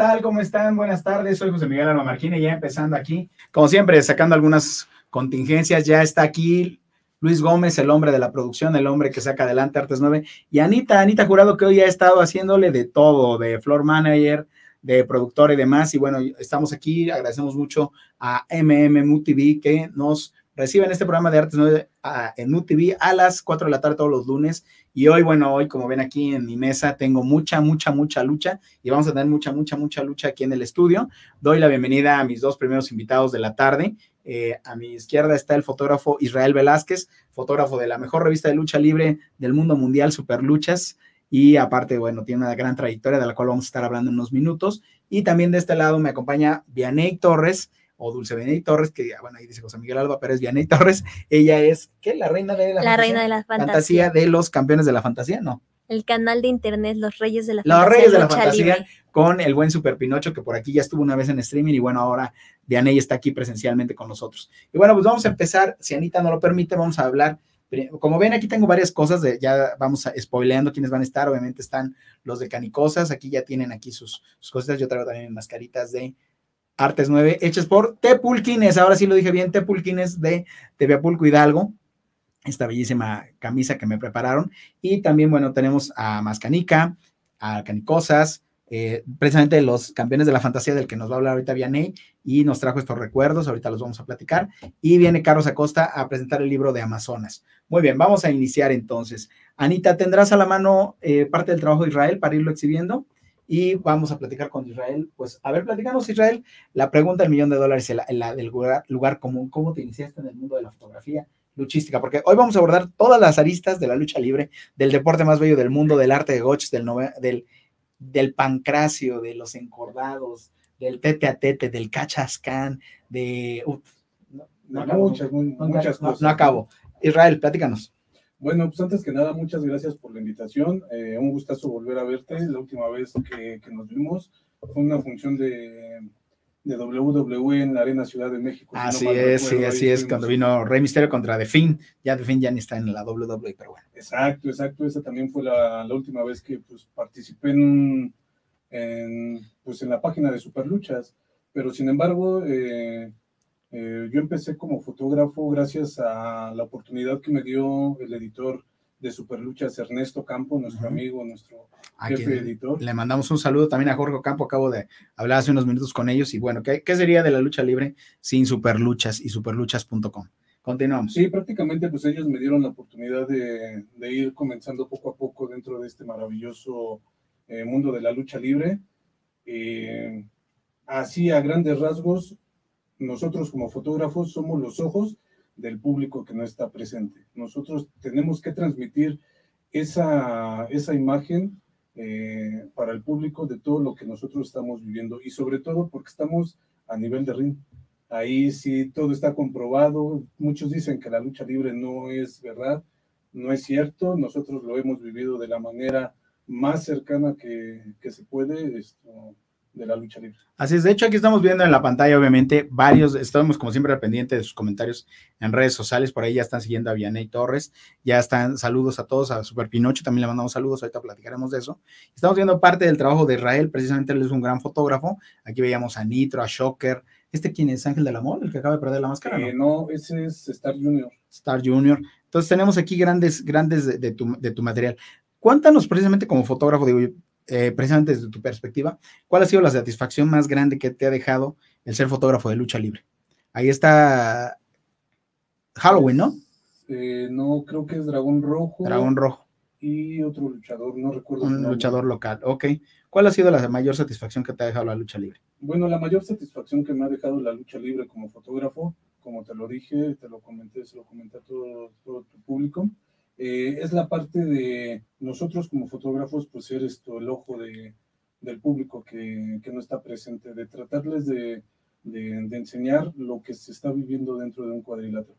tal? ¿Cómo están? Buenas tardes. Soy José Miguel Alba Marquina, ya empezando aquí. Como siempre, sacando algunas contingencias. Ya está aquí Luis Gómez, el hombre de la producción, el hombre que saca adelante Artes 9. Y Anita, Anita Jurado, que hoy ha estado haciéndole de todo, de floor manager, de productor y demás. Y bueno, estamos aquí. Agradecemos mucho a MMMU TV que nos recibe en este programa de Artes 9 en UTV a las 4 de la tarde todos los lunes. Y hoy, bueno, hoy como ven aquí en mi mesa, tengo mucha, mucha, mucha lucha y vamos a tener mucha, mucha, mucha lucha aquí en el estudio. Doy la bienvenida a mis dos primeros invitados de la tarde. Eh, a mi izquierda está el fotógrafo Israel Velázquez, fotógrafo de la mejor revista de lucha libre del mundo mundial, Super Luchas. Y aparte, bueno, tiene una gran trayectoria de la cual vamos a estar hablando en unos minutos. Y también de este lado me acompaña Vianey Torres, o Dulce Vianey Torres, que bueno, ahí dice José Miguel Alba Pérez Vianey Torres, ella es, ¿qué? La reina de la, la reina de la fantasía. de los campeones de la fantasía, ¿no? El canal de internet Los Reyes de la Fantasía. Los Reyes de la Fantasía con el buen Super Pinocho, que por aquí ya estuvo una vez en streaming y bueno, ahora Vianey está aquí presencialmente con nosotros. Y bueno, pues vamos a empezar, si Anita no lo permite, vamos a hablar como ven, aquí tengo varias cosas, de, ya vamos a, spoileando quiénes van a estar. Obviamente están los de Canicosas, aquí ya tienen aquí sus, sus cosas. Yo traigo también mascaritas de Artes 9, hechas por Tepulquines, ahora sí lo dije bien, Tepulquines de Teviapulco Hidalgo, esta bellísima camisa que me prepararon. Y también, bueno, tenemos a Mascanica, a Canicosas, eh, precisamente los campeones de la fantasía del que nos va a hablar ahorita Vianey, y nos trajo estos recuerdos, ahorita los vamos a platicar. Y viene Carlos Acosta a presentar el libro de Amazonas. Muy bien, vamos a iniciar entonces. Anita, ¿tendrás a la mano eh, parte del trabajo de Israel para irlo exhibiendo? Y vamos a platicar con Israel. Pues, a ver, platicamos, Israel, la pregunta del millón de dólares, la, la del lugar, común, ¿cómo te iniciaste en el mundo de la fotografía luchística? Porque hoy vamos a abordar todas las aristas de la lucha libre, del deporte más bello del mundo, del arte de goches, del, del, del pancracio, de los encordados, del tete a tete, del cachascán, de... no, muchas, muchas cosas. No, acabo. Israel, platícanos. Bueno, pues antes que nada, muchas gracias por la invitación. Eh, un gustazo volver a verte. La última vez que, nos vimos fue una función de, de, WWE en la Arena Ciudad de México. Así es, sí, así es, cuando vino Rey Misterio contra The Finn. Ya The Finn ya ni está en la WWE, pero bueno. Exacto, exacto. Esa también fue la, la última vez que pues, participé en, en, pues, en la página de Superluchas. Pero sin embargo, eh, eh, yo empecé como fotógrafo gracias a la oportunidad que me dio el editor de Superluchas, Ernesto Campo, nuestro amigo, nuestro jefe editor. Le mandamos un saludo también a Jorge Campo, acabo de hablar hace unos minutos con ellos y bueno, ¿qué, qué sería de la lucha libre sin Superluchas y superluchas.com? Continuamos. Sí, prácticamente pues ellos me dieron la oportunidad de, ir comenzando poco a poco dentro de este maravilloso eh, mundo de la lucha libre. Eh, así a grandes rasgos, nosotros como fotógrafos somos los ojos del público que no está presente. Nosotros tenemos que transmitir esa, esa imagen eh, para el público de todo lo que nosotros estamos viviendo y sobre todo porque estamos a nivel de ring. Ahí sí todo está comprobado. Muchos dicen que la lucha libre no es verdad, no es cierto. Nosotros lo hemos vivido de la manera más cercana que, que se puede. Esto, de la lucha libre. Así es, de hecho aquí estamos viendo en la pantalla obviamente varios, estamos como siempre al pendiente de sus comentarios en redes sociales, por ahí ya están siguiendo a Vianey Torres, ya están saludos a todos, a Super Pinocho también le mandamos saludos, ahorita platicaremos de eso. Estamos viendo parte del trabajo de Israel, precisamente él es un gran fotógrafo, aquí veíamos a Nitro, a Shocker, ¿este quién es? Ángel del Amor, el que acaba de perder la máscara? no, eh, no ese es Star Junior. Star Junior. Entonces tenemos aquí grandes, grandes de, tu, de tu material. Cuéntanos precisamente como fotógrafo, digo, eh, precisamente desde tu perspectiva, ¿cuál ha sido la satisfacción más grande que te ha dejado el ser fotógrafo de lucha libre? Ahí está Halloween, ¿no? Eh, no, creo que es Dragón Rojo. Dragón Rojo. Y otro luchador, no recuerdo. Un luchador local, ok. ¿Cuál ha sido la mayor satisfacción que te ha dejado la lucha libre? Bueno, la mayor satisfacción que me ha dejado la lucha libre como fotógrafo, como te lo dije, te lo comenté, se lo comenté a todo, todo tu público, eh, es la parte de nosotros como fotógrafos, pues ser esto, el ojo de, del público que, que, no está presente, de tratarles de, de, enseñar lo que se está viviendo dentro de un cuadrilátero.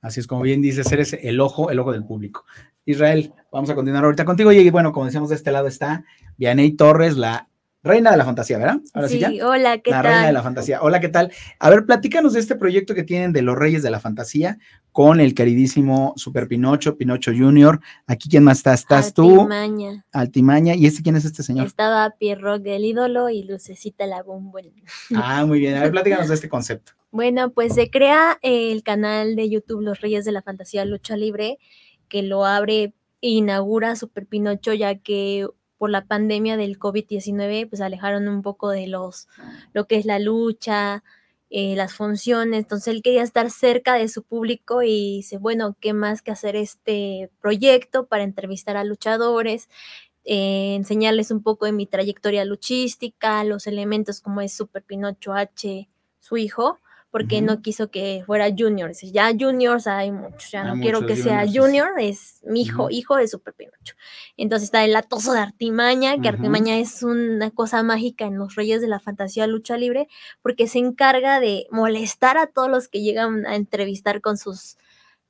Así es como bien dices, eres el ojo, el ojo del público. Israel, vamos a continuar ahorita contigo. Y bueno, como decíamos, de este lado está Vianey Torres, la Reina de la fantasía, ¿verdad? Ahora sí, hola, ¿qué tal? La reina de la fantasía. Hola, ¿qué tal? A ver, platícanos de este proyecto que tienen de los Reyes de la Fantasía con el queridísimo Super Pinocho, Pinocho Junior. Aquí, ¿quién más está? ¿Estás tú? Altimaña. Altimaña. ¿Y este quién es este señor? Estaba Pierrot el ídolo y Lucecita la bombón. Ah, muy bien. A ver, platícanos de este concepto. Bueno, pues se crea el canal de YouTube Los Reyes de la Fantasía Lucha Libre, que lo abre e inaugura Super Pinocho, ya que por la pandemia del COVID-19, pues alejaron un poco de los, lo que es la lucha, eh, las funciones, entonces él quería estar cerca de su público y dice, bueno, ¿qué más que hacer este proyecto para entrevistar a luchadores? Eh, enseñarles un poco de mi trayectoria luchística, los elementos como es Super Pinocho H, su hijo, porque no quiso que fuera Junior. Dice, ya Juniors hay muchos, ya no quiero que sea Junior, es mi hijo, hijo de Super Pinocho. Entonces está el atoso de Artimaña, que Artimaña es una cosa mágica en los Reyes de la Fantasía Lucha Libre, porque se encarga de molestar a todos los que llegan a entrevistar con sus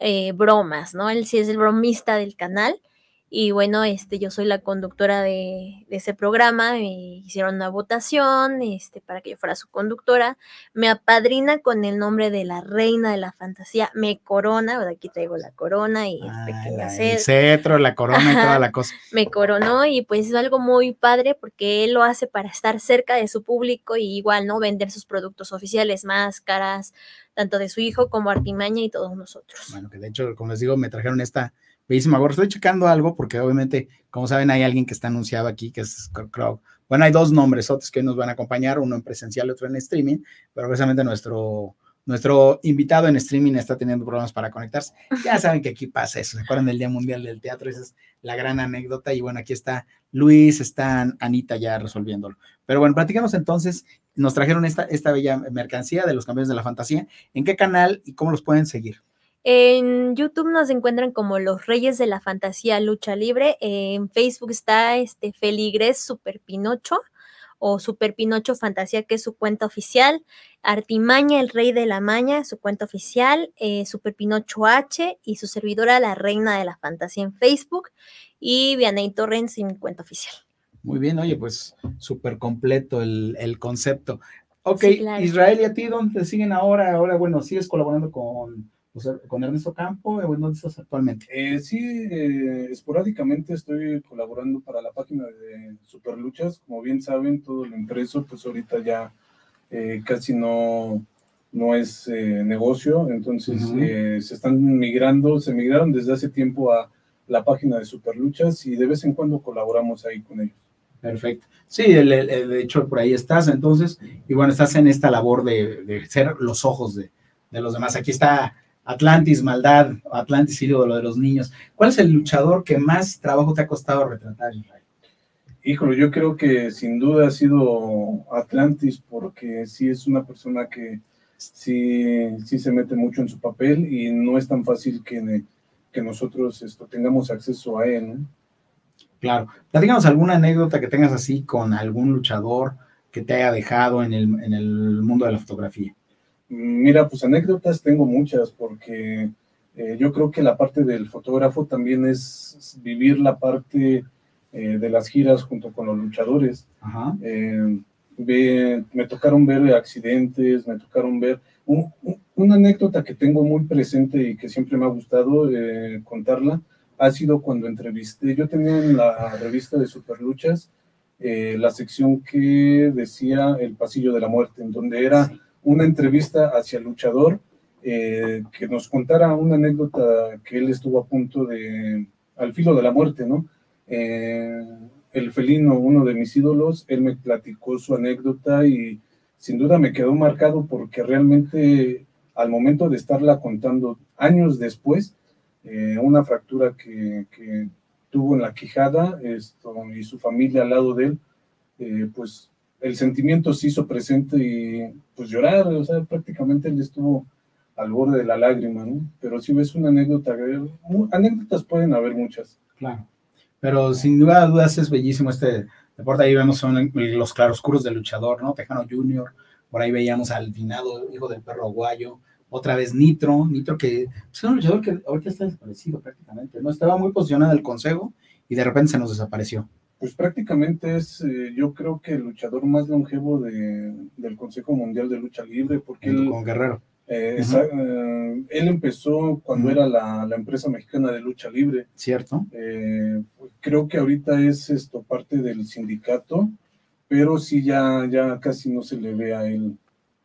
eh, bromas, ¿no? Él sí es el bromista del canal y bueno, este, yo soy la conductora de, ese programa, me hicieron una votación este, para que yo fuera su conductora, me apadrina con el nombre de la reina de la fantasía, me corona, aquí traigo la corona y pequeña el cetro, la corona y toda la cosa. Me coronó y pues es algo muy padre porque él lo hace para estar cerca de su público y igual, ¿no? Vender sus productos oficiales, máscaras, tanto de su hijo como Artimaña y todos nosotros. Bueno, que de hecho, como les digo, me trajeron esta Bellísima gorra. Estoy checando algo porque obviamente, como saben, hay alguien que está anunciado aquí, que es Crow. Bueno, hay dos nombres otros que nos van a acompañar, uno en presencial y otro en streaming, pero precisamente nuestro, nuestro invitado en streaming está teniendo problemas para conectarse. Ya saben que aquí pasa eso. ¿Se acuerdan del Día Mundial del Teatro? Esa es la gran anécdota. Y bueno, aquí está Luis, está Anita ya resolviéndolo. Pero bueno, platicamos entonces. Nos trajeron esta, esta bella mercancía de los campeones de la fantasía. ¿En qué canal y cómo los pueden seguir? En YouTube nos encuentran como Los Reyes de la Fantasía Lucha Libre. En Facebook está este Feligres Super Pinocho o Super Pinocho Fantasía, que es su cuenta oficial. Artimaña, el Rey de la Maña, su cuenta oficial. Eh, Super Pinocho H y su servidora, la Reina de la Fantasía en Facebook. Y Vianey Torrens en mi cuenta oficial. Muy bien, oye, pues súper completo el, concepto. Ok, Israel, ¿y a ti dónde te siguen ahora? Ahora, bueno, sigues colaborando con con Ernesto Campo, ¿dónde estás actualmente? Eh, sí, eh, esporádicamente estoy colaborando para la página de Superluchas. Como bien saben, todo lo impreso, pues ahorita ya eh, casi no, no es negocio, entonces se están migrando, se migraron desde hace tiempo a la página de Superluchas y de vez en cuando colaboramos ahí con ellos. Perfecto. Sí, de hecho por ahí estás, entonces, y bueno, estás en esta labor de, ser los ojos de, de los demás. Aquí está Atlantis, maldad, Atlantis, ídolo de los niños. ¿Cuál es el luchador que más trabajo te ha costado retratar, Israel? Híjole, yo creo que sin duda ha sido Atlantis, porque sí es una persona que sí, sí se mete mucho en su papel y no es tan fácil que, que nosotros esto, tengamos acceso a él. Claro. Platícanos alguna anécdota que tengas así con algún luchador que te haya dejado en el, en el mundo de la fotografía. Mira, pues anécdotas tengo muchas porque eh, yo creo que la parte del fotógrafo también es vivir la parte eh, de las giras junto con los luchadores. Eh, me tocaron ver accidentes, me tocaron ver una anécdota que tengo muy presente y que siempre me ha gustado contarla. Ha sido cuando entrevisté, yo tenía en la revista de Superluchas la sección que decía El Pasillo de la Muerte, en donde era una entrevista hacia luchador eh, que nos contara una anécdota que él estuvo a punto de, al filo de la muerte, ¿no? Eh, el felino, uno de mis ídolos, él me platicó su anécdota y sin duda me quedó marcado porque realmente al momento de estarla contando años después, eh, una fractura que, que, tuvo en la quijada esto, y su familia al lado de él, pues el sentimiento se hizo presente y pues llorar, o sea, prácticamente él estuvo al borde de la lágrima, ¿no? Pero si ves una anécdota, anécdotas pueden haber muchas. Claro, pero sin duda dudas es bellísimo este deporte, ahí vemos los claroscuros del luchador, ¿no? Tejano Junior, por ahí veíamos al finado hijo del perro aguayo, otra vez Nitro, Nitro que pues, es un luchador que ahorita está desaparecido prácticamente, ¿no? Estaba muy posicionado el consejo y de repente se nos desapareció. Pues prácticamente es, eh, yo creo que el luchador más longevo de, del Consejo Mundial de Lucha Libre, porque él, Con Guerrero. eh, esa- eh, él empezó cuando era la, la empresa mexicana de lucha libre. ¿Cierto? Eh, creo que ahorita es esto parte del sindicato, pero sí ya, ya casi no se le ve a él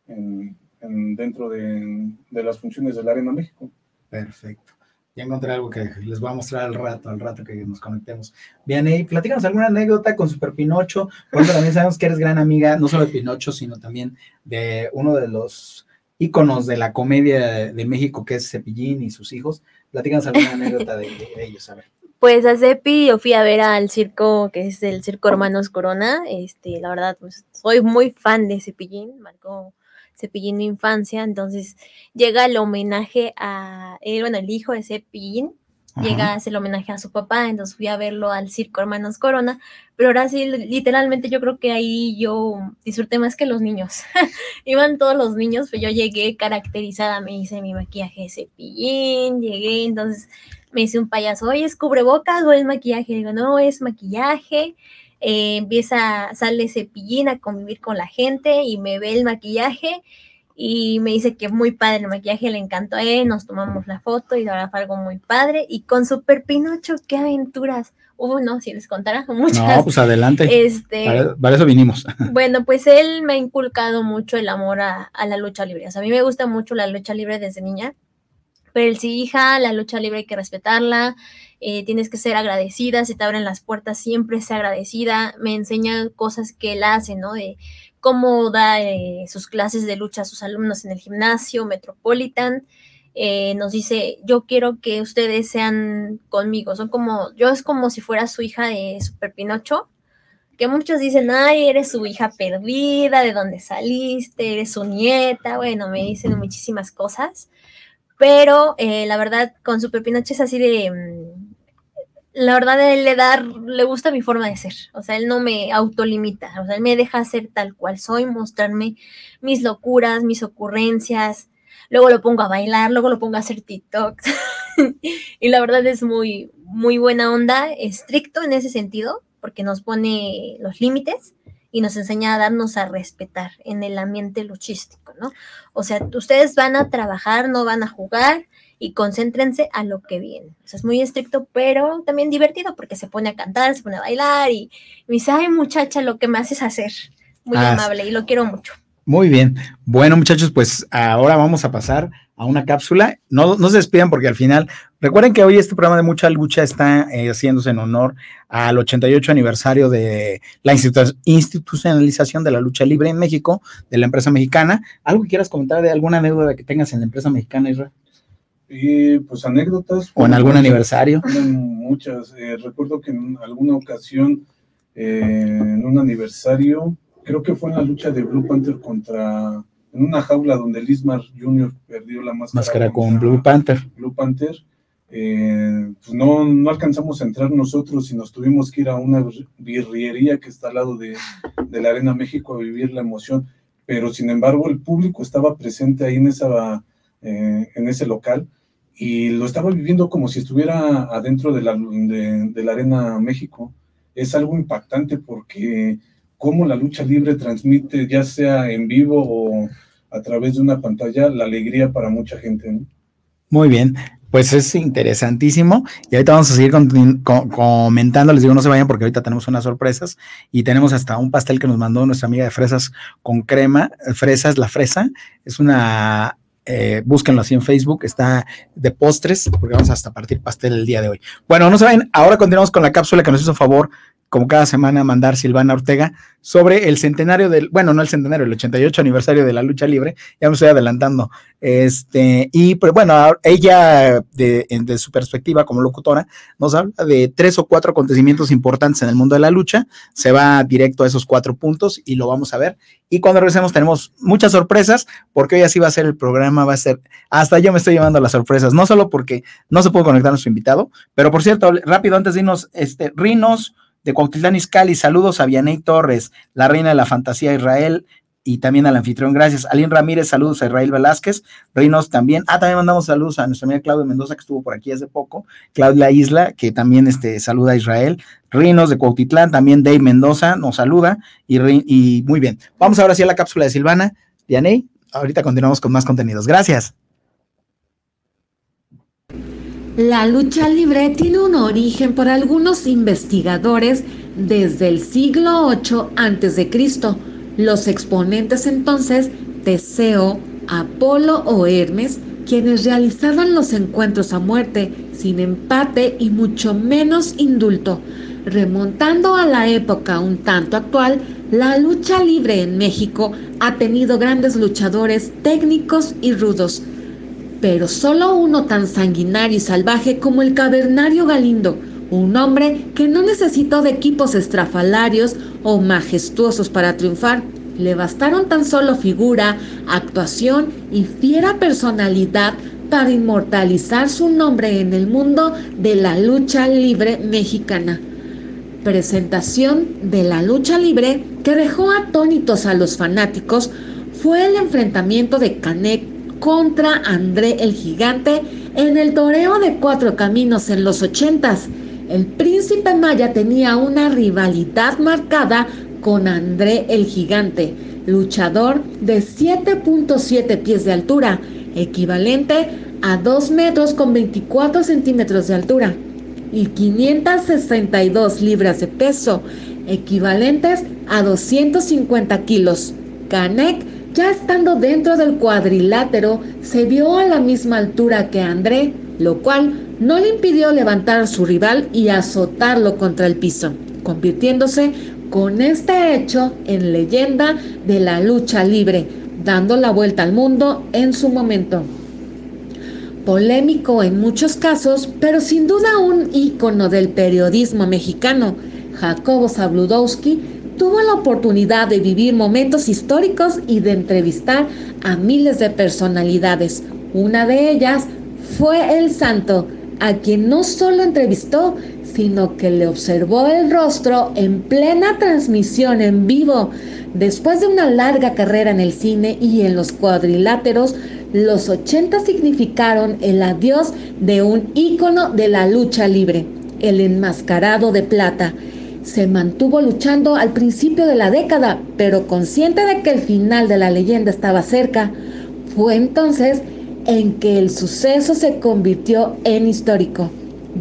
en- en- dentro de, de las funciones del Arena México. Perfecto. Ya encontré algo que les voy a mostrar al rato, al rato que nos conectemos. Bien, y platícanos alguna anécdota con Super Pinocho, porque también sabemos que eres gran amiga, no solo de Pinocho, sino también de uno de los íconos de la comedia de, México, que es Cepillín y sus hijos. Platícanos alguna anécdota de, de- de ellos, a ver. Pues a Cepi yo fui a ver al circo, que es el Circo Hermanos Corona. Este, la verdad, pues soy muy fan de Cepillín, marcó Cepillín mi infancia. Entonces llega el homenaje a él, bueno, el hijo de Cepillín, llega a hacer el homenaje a su papá. Entonces fui a verlo al Circo Hermanos Corona. Pero ahora sí, literalmente yo creo que ahí yo disfruté más que los niños. Iban todos los niños, pero yo llegué caracterizada, me hice mi maquillaje de Cepillín, llegué, entonces me dice un payaso, oye, ¿es cubrebocas o es maquillaje? Digo, no, es maquillaje. Eh, empieza, sale cepillín a convivir con la gente y me ve el maquillaje y me dice que muy padre el maquillaje, le encantó a él, nos tomamos la foto y ahora fue algo muy padre. Y con Super Pinocho, qué aventuras. Uy, no, si les contara muchas. No, pues adelante. este, Para, para eso vinimos. bueno, pues él me ha inculcado mucho el amor a, a la lucha libre. O sea, a mí me gusta mucho la lucha libre desde niña. Pero él sí, hija, la lucha libre hay que respetarla, eh, tienes que ser agradecida, si te abren las puertas, siempre sea agradecida. Me enseña cosas que él hace, ¿no? De cómo da eh, sus clases de lucha a sus alumnos en el gimnasio Metropolitan. Eh, nos dice, yo quiero que ustedes sean conmigo. Son como, yo es como si fuera su hija de Super Pinocho que muchos dicen, ay, eres su hija perdida, de dónde saliste, eres su nieta, bueno, me dicen muchísimas cosas, pero la verdad con Super Pinocho es así de, mm, la verdad él le da, le gusta mi forma de ser, o sea, él no me autolimita, o sea, él me deja ser tal cual soy, mostrarme mis locuras, mis ocurrencias, luego lo pongo a bailar, luego lo pongo a hacer TikToks, y la verdad es muy, muy buena onda, estricto en ese sentido, porque nos pone los límites y nos enseña a darnos a respetar en el ambiente luchístico, ¿no? O sea, ustedes van a trabajar, no van a jugar y concéntrense a lo que viene. O sea, es muy estricto, pero también divertido porque se pone a cantar, se pone a bailar y me dice, ay muchacha, lo que me haces hacer. Muy Ah, amable y lo quiero mucho. Muy bien. Bueno, muchachos, pues ahora vamos a pasar a una cápsula. No, no se despidan porque al final, recuerden que hoy este programa de Mucha Lucha está eh, haciéndose en honor al 88 aniversario de la institu- institucionalización de la lucha libre en México, de la empresa mexicana. ¿Algo que quieras comentar de alguna anécdota que tengas en la empresa mexicana, Israel? Y pues anécdotas. ¿O en algún aniversario? Muchas. Eh, recuerdo que en alguna ocasión, eh, en un aniversario, creo que fue en la lucha de Blue Panther contra, en una jaula donde Lismar Jr. perdió la máscara, Máscara con Blue Panther. Blue Panther. Eh, pues no, no alcanzamos a entrar nosotros y nos tuvimos que ir a una bir- birriería que está al lado de, de la Arena México a vivir la emoción, pero sin embargo el público estaba presente ahí en, esa, eh, en ese local y lo estaba viviendo como si estuviera adentro de la, Arena México. Es algo impactante porque cómo la lucha libre transmite, ya sea en vivo o a través de una pantalla, la alegría para mucha gente. Muy bien, pues es interesantísimo. Y ahorita vamos a seguir comentando. Les digo, no se vayan porque ahorita tenemos unas sorpresas y tenemos hasta un pastel que nos mandó nuestra amiga de fresas con crema. Fresas, la fresa. Es una. Eh, búsquenlo así en Facebook, está de postres, porque vamos hasta partir pastel el día de hoy. Bueno, no vayan, ahora continuamos con la cápsula que nos hizo favor, como cada semana, mandar Silvana Ortega sobre el centenario del, bueno, no el centenario, el 88 aniversario de la lucha libre, ya me estoy adelantando, este, y pero bueno, ella de, de su perspectiva como locutora nos habla de tres o cuatro acontecimientos importantes en el mundo de la lucha, se va directo a esos cuatro puntos y lo vamos a ver. Y cuando regresemos tenemos muchas sorpresas, porque hoy así va a ser el programa, va a ser, hasta yo me estoy llevando las sorpresas, no solo porque no se puede conectar a nuestro invitado, pero por cierto, rápido antes de irnos, este, Rinos de Cuautitlán Izcalli, saludos a Vianey Torres, la reina de la fantasía Israel, y también al anfitrión, gracias. Alín Ramírez, saludos a Israel Velázquez, Reinos también. Ah, también mandamos saludos a nuestra amiga Claudia Mendoza, que estuvo por aquí hace poco, Claudia Isla, que también este, saluda a Israel, Reinos de Cuautitlán, también Dave Mendoza nos saluda, y, y muy bien. Vamos ahora sí a la cápsula de Silvana. Dianey, ahorita continuamos con más contenidos. Gracias. La lucha libre tiene un origen por algunos investigadores desde el siglo VIII a.C los exponentes entonces, Teseo, Apolo o Hermes, quienes realizaban los encuentros a muerte, sin empate y mucho menos indulto. Remontando a la época un tanto actual, la lucha libre en México ha tenido grandes luchadores técnicos y rudos, pero solo uno tan sanguinario y salvaje como el cavernario Galindo, un hombre que no necesitó de equipos estrafalarios o majestuosos para triunfar. Le bastaron tan solo figura, actuación y fiera personalidad para inmortalizar su nombre en el mundo de la lucha libre mexicana. Presentación de la lucha libre que dejó atónitos a los fanáticos fue el enfrentamiento de Canek contra André el Gigante en el toreo de cuatro caminos en los ochentas el príncipe Maya tenía una rivalidad marcada con André el Gigante, luchador de 7.7 pies de altura, equivalente a 2 metros con 24 centímetros de altura y 562 libras de peso, equivalentes a 250 kilos. Canek, ya estando dentro del cuadrilátero, se vio a la misma altura que André, lo cual no le impidió levantar a su rival y azotarlo contra el piso, convirtiéndose con este hecho en leyenda de la lucha libre, dando la vuelta al mundo en su momento. Polémico en muchos casos, pero sin duda un ícono del periodismo mexicano, Jacobo Zabludowski tuvo la oportunidad de vivir momentos históricos y de entrevistar a miles de personalidades. Una de ellas fue el santo, a quien no solo entrevistó, sino que le observó el rostro en plena transmisión en vivo. Después de una larga carrera en el cine y en los cuadriláteros, los 80 significaron el adiós de un ícono de la lucha libre, el enmascarado de plata. Se mantuvo luchando al principio de la década, pero consciente de que el final de la leyenda estaba cerca, fue entonces en que el suceso se convirtió en histórico,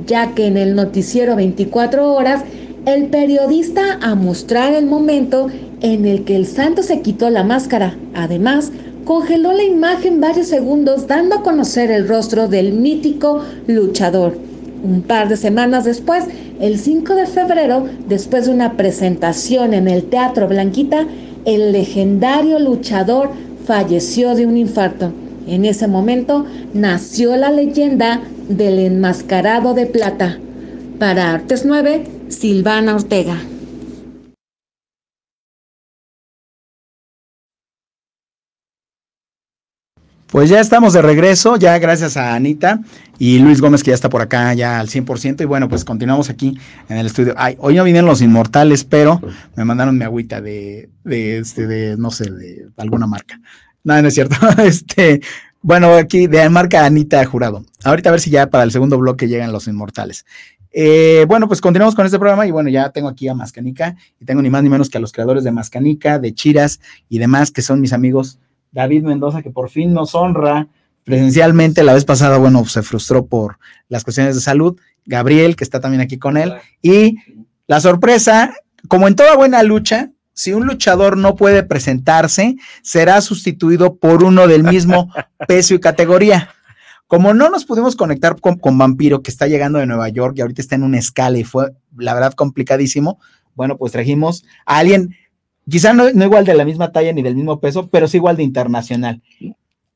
ya que en el noticiero 24 horas, el periodista a mostrar el momento en el que el santo se quitó la máscara. Además, congeló la imagen varios segundos dando a conocer el rostro del mítico luchador. Un par de semanas después, el 5 de febrero, después de una presentación en el Teatro Blanquita, el legendario luchador falleció de un infarto. En ese momento nació la leyenda del enmascarado de plata. Para Artes 9, Silvana Ortega. Pues ya estamos de regreso, ya gracias a Anita y Luis Gómez que ya está por acá ya al 100% y bueno, pues continuamos aquí en el estudio. Ay, hoy no vinieron los inmortales, pero me mandaron mi agüita de, de, este, de no sé, de alguna marca. No, no es cierto. este, bueno, aquí de marca Anita Jurado. Ahorita a ver si ya para el segundo bloque llegan los inmortales. Eh, bueno, pues continuamos con este programa y bueno, ya tengo aquí a Mascanica y tengo ni más ni menos que a los creadores de Mascanica, de Chiras y demás, que son mis amigos David Mendoza, que por fin nos honra presencialmente. La vez pasada, bueno, se frustró por las cuestiones de salud. Gabriel, que está también aquí con él. Y la sorpresa, como en toda buena lucha, si un luchador no puede presentarse, será sustituido por uno del mismo peso y categoría. Como no nos pudimos conectar con, Vampiro, que está llegando de Nueva York y ahorita está en una escala y fue, la verdad, complicadísimo, bueno, pues trajimos a alguien, quizá no, igual de la misma talla ni del mismo peso, pero sí igual de internacional.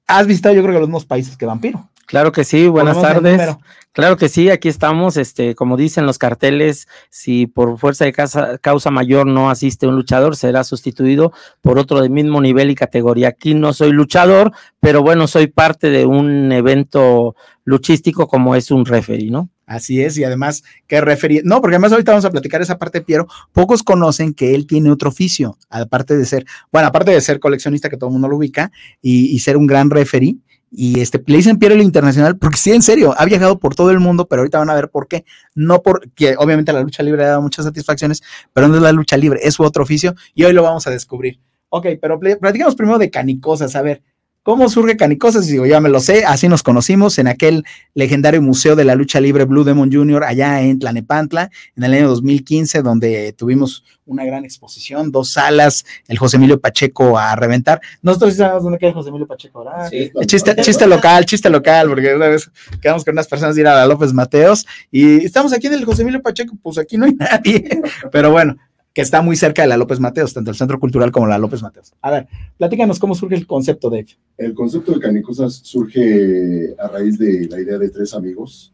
Has visitado, yo creo que los mismos países que Vampiro. Claro que sí, buenas tardes. Claro que sí, aquí estamos, este, como dicen los carteles, si por fuerza de casa- causa mayor no asiste un luchador, será sustituido por otro de mismo nivel y categoría. Aquí no soy luchador, pero bueno, soy parte de un evento luchístico como es un referee, ¿no? Así es, y además que referir, no, porque además ahorita vamos a platicar esa parte de Piero, pocos conocen que él tiene otro oficio, aparte de ser, bueno, aparte de ser coleccionista, que todo el mundo lo ubica, y, ser un gran referee, y este, le dicen Piero el Internacional, porque sí, en serio, ha viajado por todo el mundo, pero ahorita van a ver por qué, no porque obviamente la lucha libre ha dado muchas satisfacciones, pero no es la lucha libre, es su otro oficio, y hoy lo vamos a descubrir. Ok, pero pl- platicamos primero de canicosas, a ver, ¿cómo surge canicosas? Digo, ya me lo sé, así nos conocimos en aquel legendario Museo de la Lucha Libre Blue Demon Jr. allá en Tlanepantla en el año 2015, donde tuvimos una gran exposición, dos salas, el José Emilio Pacheco a reventar. Nosotros sí sabemos dónde queda el José Emilio Pacheco, ¿verdad? Sí. Chiste, chiste local, chiste local, porque una vez quedamos con unas personas de ir a la López Mateos y estamos aquí en el José Emilio Pacheco, pues aquí no hay nadie, pero bueno, que está muy cerca de la López Mateos, tanto el Centro Cultural como la López Mateos. A ver, platícanos cómo surge el concepto de ello. El concepto de canicosas surge a raíz de la idea de tres amigos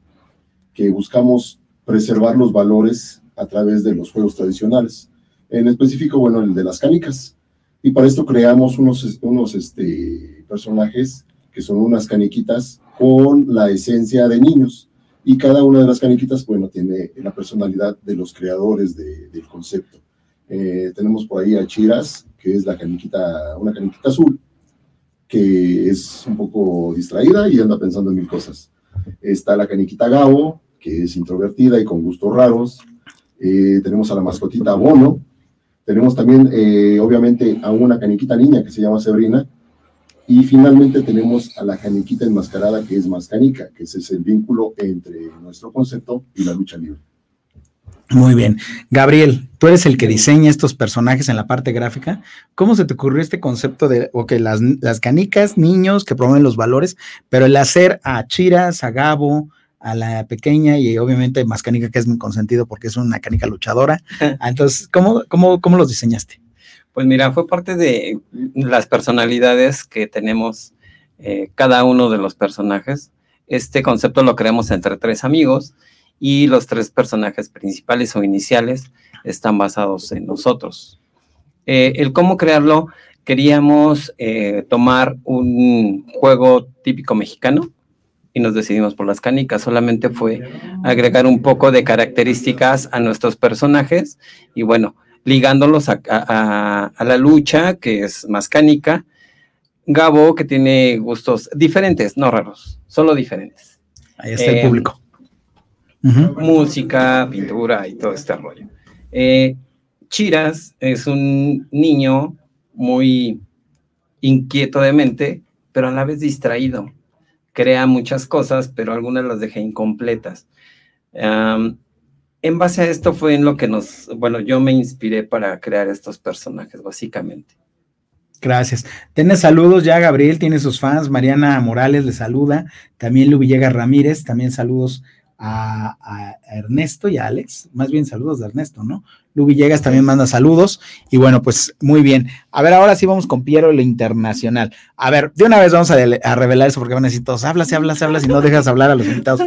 que buscamos preservar los valores a través de los juegos tradicionales. En específico, bueno, el de las canicas. Y para esto creamos unos, unos este, personajes que son unas caniquitas con la esencia de niños. Y cada una de las caniquitas, bueno, tiene la personalidad de los creadores de- del concepto. Eh, tenemos por ahí a Chiras, que es la caniquita, una caniquita azul, que es un poco distraída y anda pensando en mil cosas. Está la caniquita Gabo, que es introvertida y con gustos raros. Eh, tenemos a la mascotita Bono. Tenemos también, eh, obviamente, a una caniquita niña que se llama Sebrina. Y finalmente tenemos a la caniquita enmascarada, que es Mascanica, que ese es el vínculo entre nuestro concepto y la lucha libre. Muy bien. Gabriel, tú eres el que diseña estos personajes en la parte gráfica. ¿Cómo se te ocurrió este concepto de, ok, las, las canicas, niños que promueven los valores, pero el hacer a Chiras, a Gabo, a la pequeña y obviamente más canica que es mi consentido porque es una canica luchadora. Entonces, ¿cómo, cómo, cómo los diseñaste? Pues mira, fue parte de las personalidades que tenemos eh, cada uno de los personajes. Este concepto lo creamos entre tres amigos y los tres personajes principales o iniciales están basados en nosotros. Eh, el cómo crearlo, queríamos eh, tomar un juego típico mexicano y nos decidimos por las canicas. Solamente fue agregar un poco de características a nuestros personajes y bueno, ligándolos a, a- a la lucha, que es más cánica. Gabo, que tiene gustos diferentes, no raros, solo diferentes. Ahí está Eh, el público. Música, pintura y todo este rollo. Eh, Chiras es un niño muy inquieto de mente, pero a la vez distraído. Crea muchas cosas, pero algunas las deja incompletas. En base a esto fue en lo que nos, bueno, yo me inspiré para crear estos personajes, básicamente. Gracias. Tiene saludos ya, Gabriel, tiene sus fans. Mariana Morales le saluda. También Lu Villegas Ramírez, también saludos a, a Ernesto y a Alex. Más bien saludos de Ernesto, ¿no? Lu Villegas también manda saludos. Y bueno, pues muy bien. A ver, ahora sí vamos con Piero, lo internacional. A ver, de una vez vamos a, revelar eso porque van a decir todos, hablas, hablas, hablas y no dejas hablar a los invitados.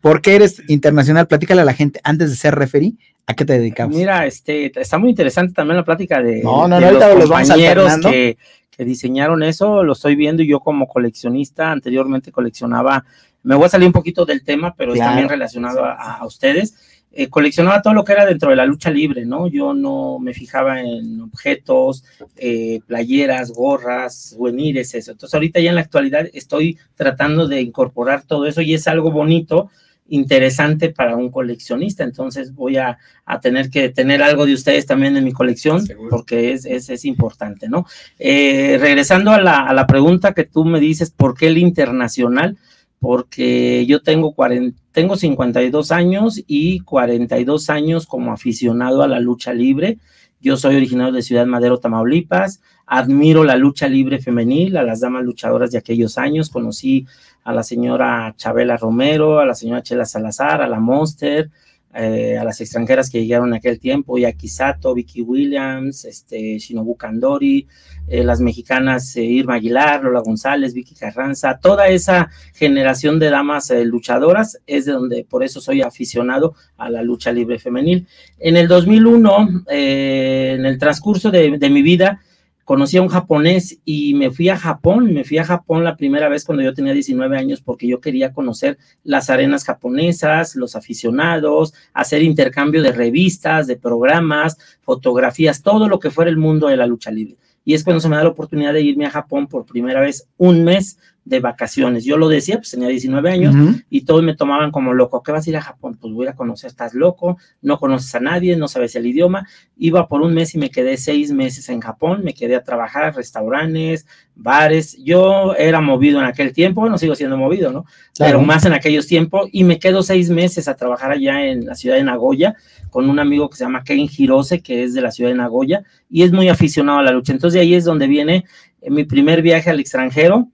¿Por qué eres internacional? Platícale a la gente, antes de ser referee, ¿a qué te dedicamos? Mira, este, está muy interesante también la plática de, No, no, de no, los los vamos compañeros que, que diseñaron eso, lo estoy viendo y yo como coleccionista anteriormente coleccionaba, me voy a salir un poquito del tema, pero Claro. es también relacionado a, a ustedes. Eh, coleccionaba todo lo que era dentro de la lucha libre, ¿no? Yo no me fijaba en objetos, eh, playeras, gorras, souvenirs, eso. Entonces ahorita ya en la actualidad estoy tratando de incorporar todo eso y es algo bonito, interesante para un coleccionista. Entonces voy a, a tener que tener algo de ustedes también en mi colección Seguro. porque es, es, es importante, ¿no? Eh, regresando a la, a la pregunta que tú me dices, ¿por qué el internacional? Porque yo tengo, 40, tengo 52 años y 42 años como aficionado a la lucha libre. Yo soy originario de Ciudad Madero, Tamaulipas. Admiro la lucha libre femenil, a las damas luchadoras de aquellos años. Conocí a la señora Chabela Romero, a la señora Chela Salazar, a la Monster, eh, a las extranjeras que llegaron en aquel tiempo, Yaki Sato, Vicky Williams, este, Shinobu Kandori, eh, las mexicanas eh, Irma Aguilar, Lola González, Vicky Carranza, toda esa generación de damas luchadoras es de donde por eso soy aficionado a la lucha libre femenil. En el 2001, en el transcurso de mi vida, conocí a un japonés y me fui a Japón, me fui a Japón la primera vez cuando yo tenía 19 años porque yo quería conocer las arenas japonesas, los aficionados, hacer intercambio de revistas, de programas, fotografías, todo lo que fuera el mundo de la lucha libre. Y es cuando se me da la oportunidad de irme a Japón por primera vez un mes de vacaciones. Yo lo decía, pues tenía 19 años y todos me tomaban como loco. ¿Qué vas a ir a Japón? Pues voy a conocer, estás loco, no conoces a nadie, no sabes el idioma. Iba por un mes y me quedé seis meses en Japón, me quedé a trabajar, restaurantes, bares. Yo era movido en aquel tiempo, bueno, sigo siendo movido, ¿no? Pero más en aquellos tiempos y me quedo seis meses a trabajar allá en la ciudad de Nagoya con un amigo que se llama Ken Hirose, que es de la ciudad de Nagoya y es muy aficionado a la lucha. Entonces de ahí es donde viene mi primer viaje al extranjero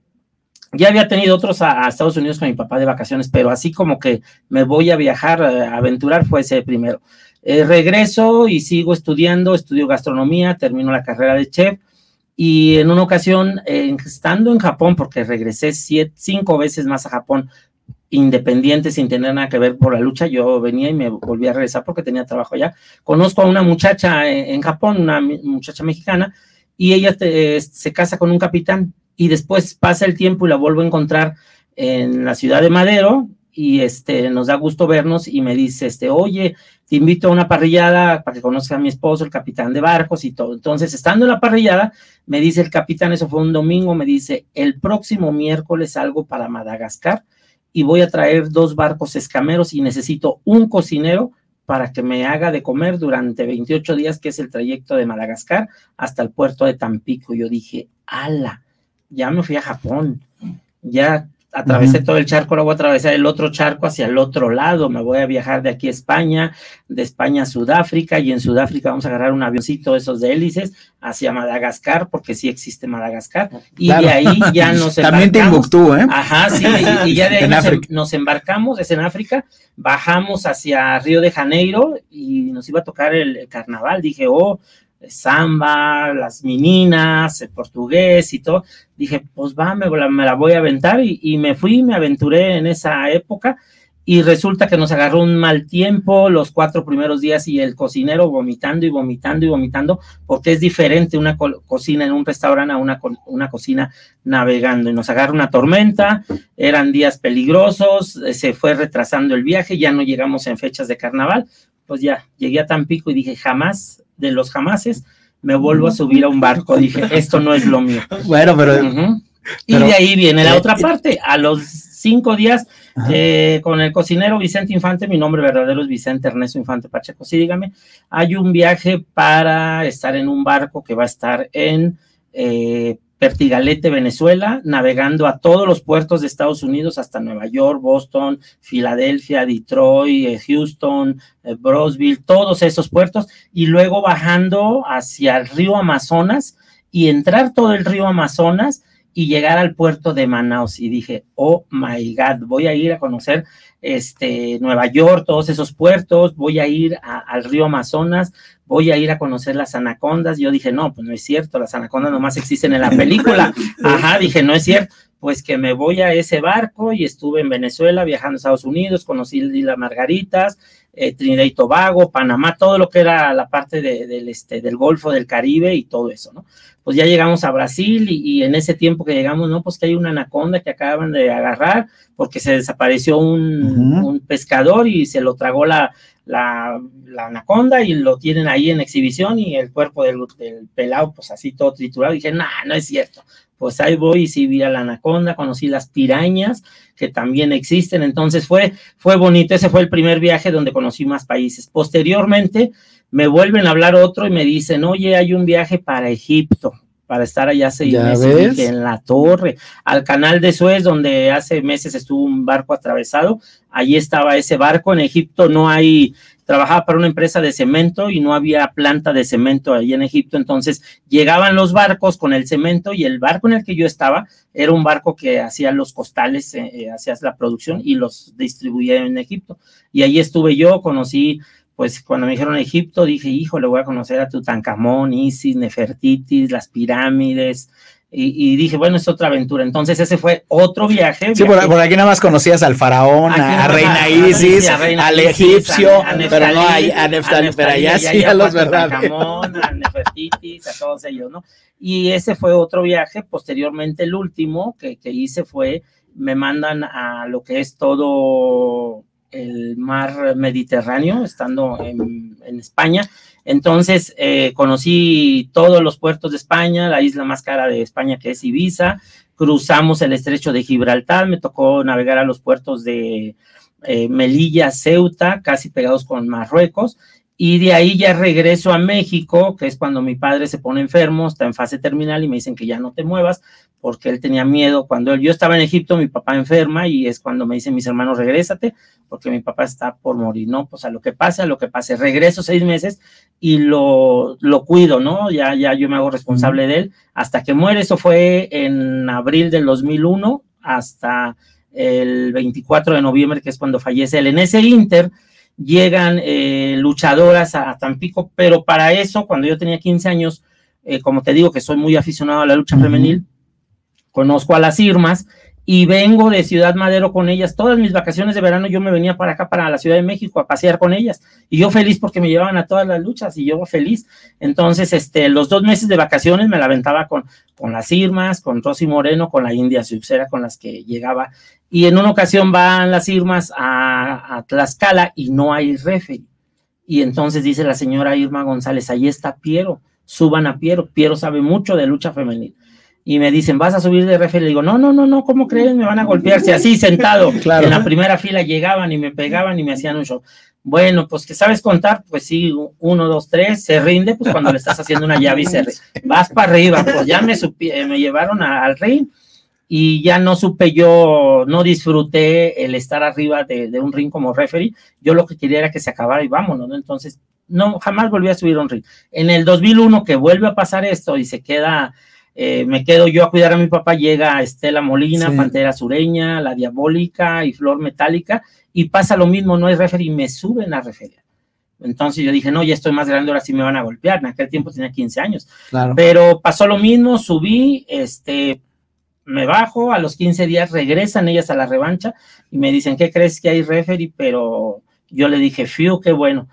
ya había tenido otros a, Estados Unidos con mi papá de vacaciones, pero así como que me voy a viajar, a aventurar, fue ese primero. Eh, regreso y sigo estudiando, estudio gastronomía, termino la carrera de chef y en una ocasión, estando en Japón, porque regresé cinco veces más a Japón, independiente, sin tener nada que ver por la lucha, yo venía y me volví a regresar porque tenía trabajo allá. Conozco a una muchacha en, Japón, una muchacha mexicana, y ella se casa con un capitán y después pasa el tiempo y la vuelvo a encontrar en la ciudad de Madero y este nos da gusto vernos y me dice este oye te invito a una parrillada para que conozca a mi esposo el capitán de barcos y todo entonces estando en la parrillada me dice el capitán eso fue un domingo me dice el próximo miércoles salgo para Madagascar y voy a traer dos barcos escameros y necesito un cocinero para que me haga de comer durante 28 días, que es el trayecto de Madagascar hasta el puerto de Tampico. Yo dije, ala, ya me fui a Japón, ya atravesé todo el charco, ahora voy a atravesar el otro charco hacia el otro lado, me voy a viajar de aquí a España, de España a Sudáfrica, y en Sudáfrica vamos a agarrar un avioncito esos de hélices hacia Madagascar, porque sí existe Madagascar, y de ahí ya nos También Timbuktu, ¿eh? Ajá, sí, y, ya de ahí nos, em, nos, embarcamos, es en África, bajamos hacia Río de Janeiro, y nos iba a tocar el carnaval, dije, oh, samba, las meninas, el portugués y todo. Dije, pues va, me la, voy a aventar y, me fui, me aventuré en esa época y resulta que nos agarró un mal tiempo los cuatro primeros días y el cocinero vomitando y vomitando y vomitando, porque es diferente una cocina en un restaurante a una, una cocina navegando y nos agarró una tormenta, eran días peligrosos, eh, se fue retrasando el viaje, ya no llegamos en fechas de carnaval, pues ya llegué a Tampico y dije, jamás de los jamases, me vuelvo a subir a un barco. Dije, esto no es lo mío. Bueno, pero... y de ahí viene la eh, otra parte. A los cinco días, eh, con el cocinero Vicente Infante, mi nombre verdadero es Vicente Ernesto Infante Pacheco, sí, dígame, hay un viaje para estar en un barco que va a estar en eh, Pertigalete, Venezuela, navegando a todos los puertos de Estados Unidos hasta Nueva York, Boston, Filadelfia, Detroit, eh, Houston, eh, Brosville, todos esos puertos, y luego bajando hacia el río Amazonas y entrar todo el río Amazonas y llegar al puerto de Manaus. Y dije, oh my God, voy a ir a conocer este, Nueva York, todos esos puertos, voy a ir al río Amazonas, voy a ir a conocer las anacondas. Yo dije, no, pues no es cierto, las anacondas nomás existen en la película. Ajá, dije, no es cierto. Pues que me voy a ese barco y estuve en Venezuela, viajando a Estados Unidos, conocí las Margaritas, eh, Trinidad y Tobago, Panamá, todo lo que era la parte del, este, del Golfo del Caribe y todo eso, ¿no? Pues ya llegamos a Brasil y, en ese tiempo que llegamos, no, pues que hay una anaconda que acaban de agarrar porque se desapareció un, un pescador y se lo tragó la, la, anaconda y lo tienen ahí en exhibición y el cuerpo del, pelado, pues así todo triturado. dije, no, no es cierto. Pues ahí voy y sí vi a la anaconda, conocí las pirañas que también existen. Entonces fue, fue bonito. Ese fue el primer viaje donde conocí más países. Posteriormente me vuelven a hablar otro y me dicen, oye, hay un viaje para Egipto para estar allá seis meses en la torre, al canal de Suez, donde hace meses estuvo un barco atravesado, allí estaba ese barco, en Egipto no hay, trabajaba para una empresa de cemento y no había planta de cemento allí en Egipto, entonces llegaban los barcos con el cemento y el barco en el que yo estaba era un barco que hacía los costales, eh, eh, hacía la producción y los distribuía en Egipto. Y allí estuve yo, conocí pues cuando me dijeron Egipto, dije, hijo, le voy a conocer a Tutankamón, Isis, Nefertitis, las pirámides, y, dije, bueno, es otra aventura. Entonces ese fue otro viaje. Sí, por, aquí nada más conocías al faraón, a, Reina Isis, al egipcio, pero no a, a Neftali, pero allá sí a los verdaderos. A Nefertitis, a todos ellos, ¿no? Y ese fue otro viaje. Posteriormente, el último que, que hice fue, me mandan a lo que es todo el mar Mediterráneo, estando en, en España entonces, eh, conocí todos los puertos de España, la isla más cara de España que es Ibiza, cruzamos el estrecho de Gibraltar, me tocó navegar a los puertos de eh, Melilla, Ceuta, casi pegados con Marruecos, y de ahí ya regreso a México, que es cuando mi padre se pone enfermo, está en fase terminal y me dicen que ya no te muevas, porque él tenía miedo. Cuando yo estaba en Egipto, mi papá enferma y es cuando me dicen mis hermanos, regrésate, porque mi papá está por morir, ¿no? Pues a lo que pase, a lo que pase. Regreso seis meses y lo, lo cuido, ¿no? Ya, ya yo me hago responsable de él hasta que muere. Eso fue en abril del 2001 hasta el 24 de noviembre, que es cuando fallece él. En ese inter llegan eh, luchadoras a, Tampico, pero para eso, cuando yo tenía 15 años, eh, como te digo que soy muy aficionado a la lucha femenil, conozco a las Irmas y vengo de Ciudad Madero con ellas. Todas mis vacaciones de verano yo me venía para acá, para la Ciudad de México, a pasear con ellas. Y yo feliz porque me llevaban a todas las luchas y yo feliz. Entonces, este, los dos meses de vacaciones me la aventaba con, con las Irmas, con Rosy Moreno, con la India Subsera, con las que llegaba. Y en una ocasión van las Irmas a, a Tlaxcala y no hay referee. Y entonces dice la señora Irma González, ahí está Piero, suban a Piero. Piero sabe mucho de lucha femenil y me dicen, ¿vas a subir de refe? Le digo, no, no, no, no, ¿cómo creen? Me van a golpearse así sentado. En la primera fila llegaban y me pegaban y me hacían un show. Bueno, pues que sabes contar, pues sí, uno, dos, tres, se rinde, pues cuando le estás haciendo una llave y se rinde. Vas para arriba, pues ya me, eh, me llevaron al ring y ya no supe yo, no disfruté el estar arriba de, de, un ring como referee. Yo lo que quería era que se acabara y vámonos, ¿no? Entonces, no, jamás volví a subir a un ring. En el 2001 que vuelve a pasar esto y se queda eh, me quedo yo a cuidar a mi papá, llega Estela Molina, Pantera Sureña, La Diabólica y Flor Metálica, y pasa lo mismo, no hay referee, y me suben a referir. Entonces yo dije, no, ya estoy más grande, ahora sí me van a golpear. En aquel tiempo tenía 15 años. Pero pasó lo mismo, subí, este, me bajo, a los 15 días regresan ellas a la revancha y me dicen, ¿qué crees que hay referee? Pero yo le dije, fiu, qué bueno,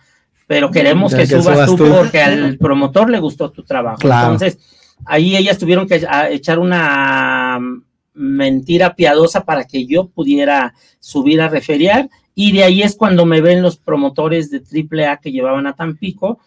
pero queremos que, subas, tú, porque al promotor le gustó tu trabajo. Entonces, ahí ellas tuvieron que echar una mentira piadosa para que yo pudiera subir a referiar y de ahí es cuando me ven los promotores de AAA que llevaban a Tampico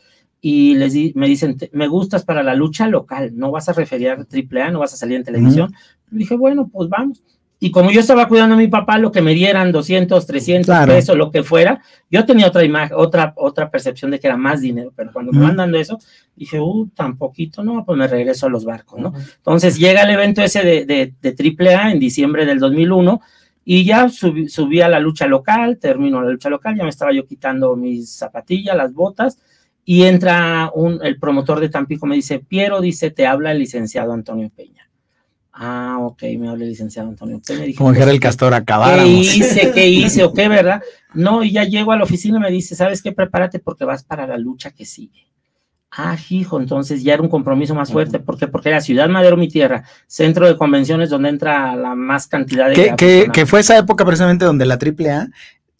y les me dicen, me gustas para la lucha local, no vas a referiar AAA, no vas a salir en televisión. Dije, bueno, pues vamos. Y como yo estaba cuidando a mi papá, lo que me dieran 200, 300 pesos, lo que fuera, yo tenía otra imagen, otra, otra percepción de que era más dinero, pero cuando me mandan eso, dije, uh, tan poquito, no, pues me regreso a los barcos, ¿no? Entonces llega el evento ese de, de, de AAA en diciembre del 2001 y ya subí, subí, a la lucha local, termino la lucha local, ya me estaba yo quitando mis zapatillas, las botas, y entra un, el promotor de Tampico, me dice, Piero, dice, te habla el licenciado Antonio Peña. Ah, ok, me habla el licenciado Antonio Peña. Como dijera el castor, acabáramos. ¿Qué hice? ¿Qué hice? ¿O qué, verdad? No, y ya llego a la oficina y me dice, ¿sabes qué? Prepárate porque vas para la lucha que sigue. Ah, hijo, entonces ya era un compromiso más fuerte. ¿Por qué? Porque era Ciudad Madero, mi tierra, centro de convenciones donde entra la más cantidad de... Que, que, fue esa época precisamente donde la AAA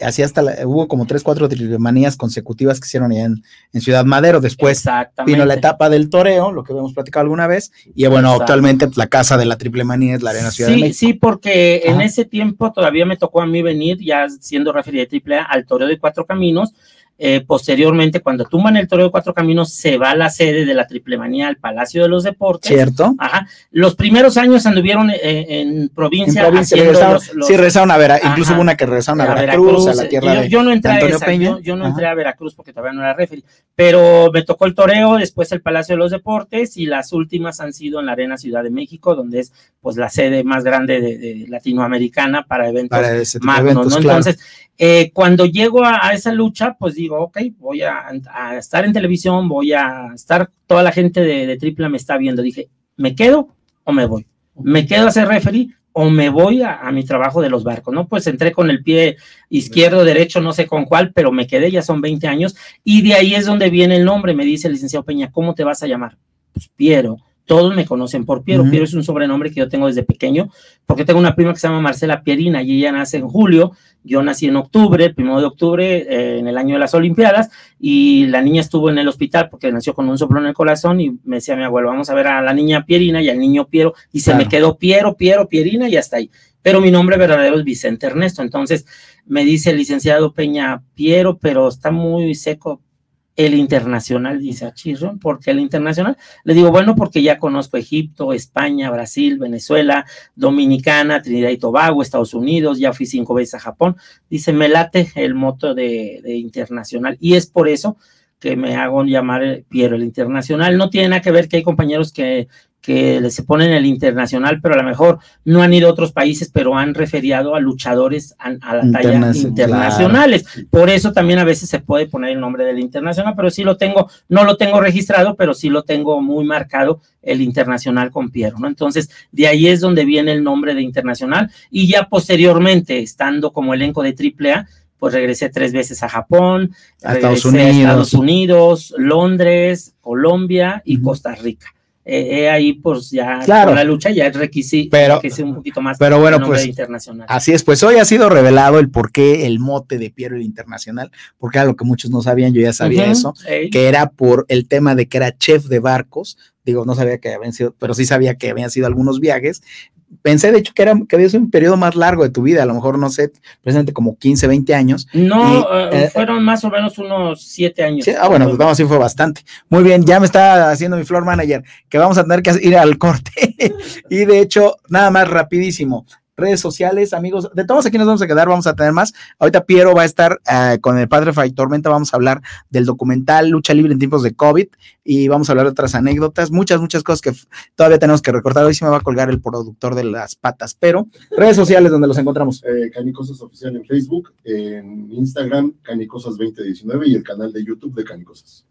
así hasta hubo como tres, cuatro manías consecutivas que hicieron en, en, Ciudad Madero. Después vino la etapa del toreo, lo que hemos platicado alguna vez, y bueno, actualmente pues, la casa de la triple manía es la Arena Ciudad sí, de México. Sí, porque en ese tiempo todavía me tocó a mí venir, ya siendo referida de triple al toreo de cuatro caminos, eh, posteriormente, cuando tumban el Toreo de Cuatro Caminos, se va a la sede de la Triple Manía al Palacio de los Deportes. Cierto. Ajá. Los primeros años anduvieron eh, en provincia. En provincia sí, regresaron a Veracruz. Incluso hubo una que regresaron a, Veracruz, a la tierra yo, yo no entré a esa, yo, no entré a Veracruz porque todavía no era referee, pero me tocó el toreo, después el Palacio de los Deportes y las últimas han sido en la Arena Ciudad de México, donde es pues la sede más grande de, latinoamericana para eventos magnos, ¿no? Entonces, eh, cuando llego a, esa lucha, pues digo, ok, voy a, estar en televisión, voy a estar, toda la gente de, de Tripla me está viendo. Dije, ¿me quedo o me voy? ¿Me quedo a ser referee o me voy a, a, mi trabajo de los barcos, ¿no? Pues entré con el pie izquierdo, derecho, no sé con cuál, pero me quedé, ya son 20 años, y de ahí es donde viene el nombre, me dice el licenciado Peña, ¿cómo te vas a llamar? Pues Piero todos me conocen por Piero. Uh -huh. Piero es un sobrenombre que yo tengo desde pequeño, porque tengo una prima que se llama Marcela Pierina y ella nace en julio. Yo nací en octubre, el primero de octubre, eh, en el año de las Olimpiadas, y la niña estuvo en el hospital porque nació con un soplo en el corazón y me decía mi abuelo, vamos a ver a la niña Pierina y al niño Piero, y se claro. me quedó Piero, Piero, Pierina y hasta ahí. Pero mi nombre verdadero es Vicente Ernesto. Entonces me dice el licenciado Peña Piero, pero está muy seco el internacional, dice Achirron, ¿por qué el internacional? Le digo, bueno, porque ya conozco Egipto, España, Brasil, Venezuela, Dominicana, Trinidad y Tobago, Estados Unidos, ya fui cinco veces a Japón. Dice, me late el moto de, de internacional. Y es por eso que me hago llamar Piero el internacional. No tiene nada que ver que hay compañeros que que se ponen el internacional, pero a lo mejor no han ido a otros países, pero han referido a luchadores a, a la talla Interna internacionales. Por eso también a veces se puede poner el nombre del internacional, pero sí lo tengo, no lo tengo registrado, pero sí lo tengo muy marcado el internacional con Piero, ¿no? Entonces, de ahí es donde viene el nombre de internacional y ya posteriormente, estando como elenco de AAA, pues regresé tres veces a Japón, a Estados Unidos, a Estados Unidos Londres, Colombia y uh -huh. Costa Rica eh, ahí pues ya claro. con la lucha ya es requisito, pero, un poquito más pero bueno pues internacional. así es pues hoy ha sido revelado el por qué el mote de Piero el internacional porque era lo que muchos no sabían yo ya sabía uh -huh, eso que era por el tema de que era chef de barcos digo no sabía que habían sido pero sí sabía que habían sido algunos viajes pensé de hecho que era que había sido un periodo más largo de tu vida, a lo mejor no sé, precisamente como 15, 20 años. No, y, eh, fueron más o menos unos 7 años. Sí, ah, bueno, pues vamos, así fue bastante. Muy bien, ya me está haciendo mi floor manager que vamos a tener que ir al corte. y de hecho, nada más rapidísimo, redes sociales, amigos. De todos aquí nos vamos a quedar, vamos a tener más. Ahorita Piero va a estar uh, con el padre Fray Tormenta, vamos a hablar del documental Lucha Libre en tiempos de COVID y vamos a hablar de otras anécdotas, muchas, muchas cosas que todavía tenemos que recortar. Hoy sí me va a colgar el productor de las patas, pero redes sociales donde los encontramos. Eh, Canicosas Oficial en Facebook, en Instagram, Canicosas 2019 y el canal de YouTube de Canicosas.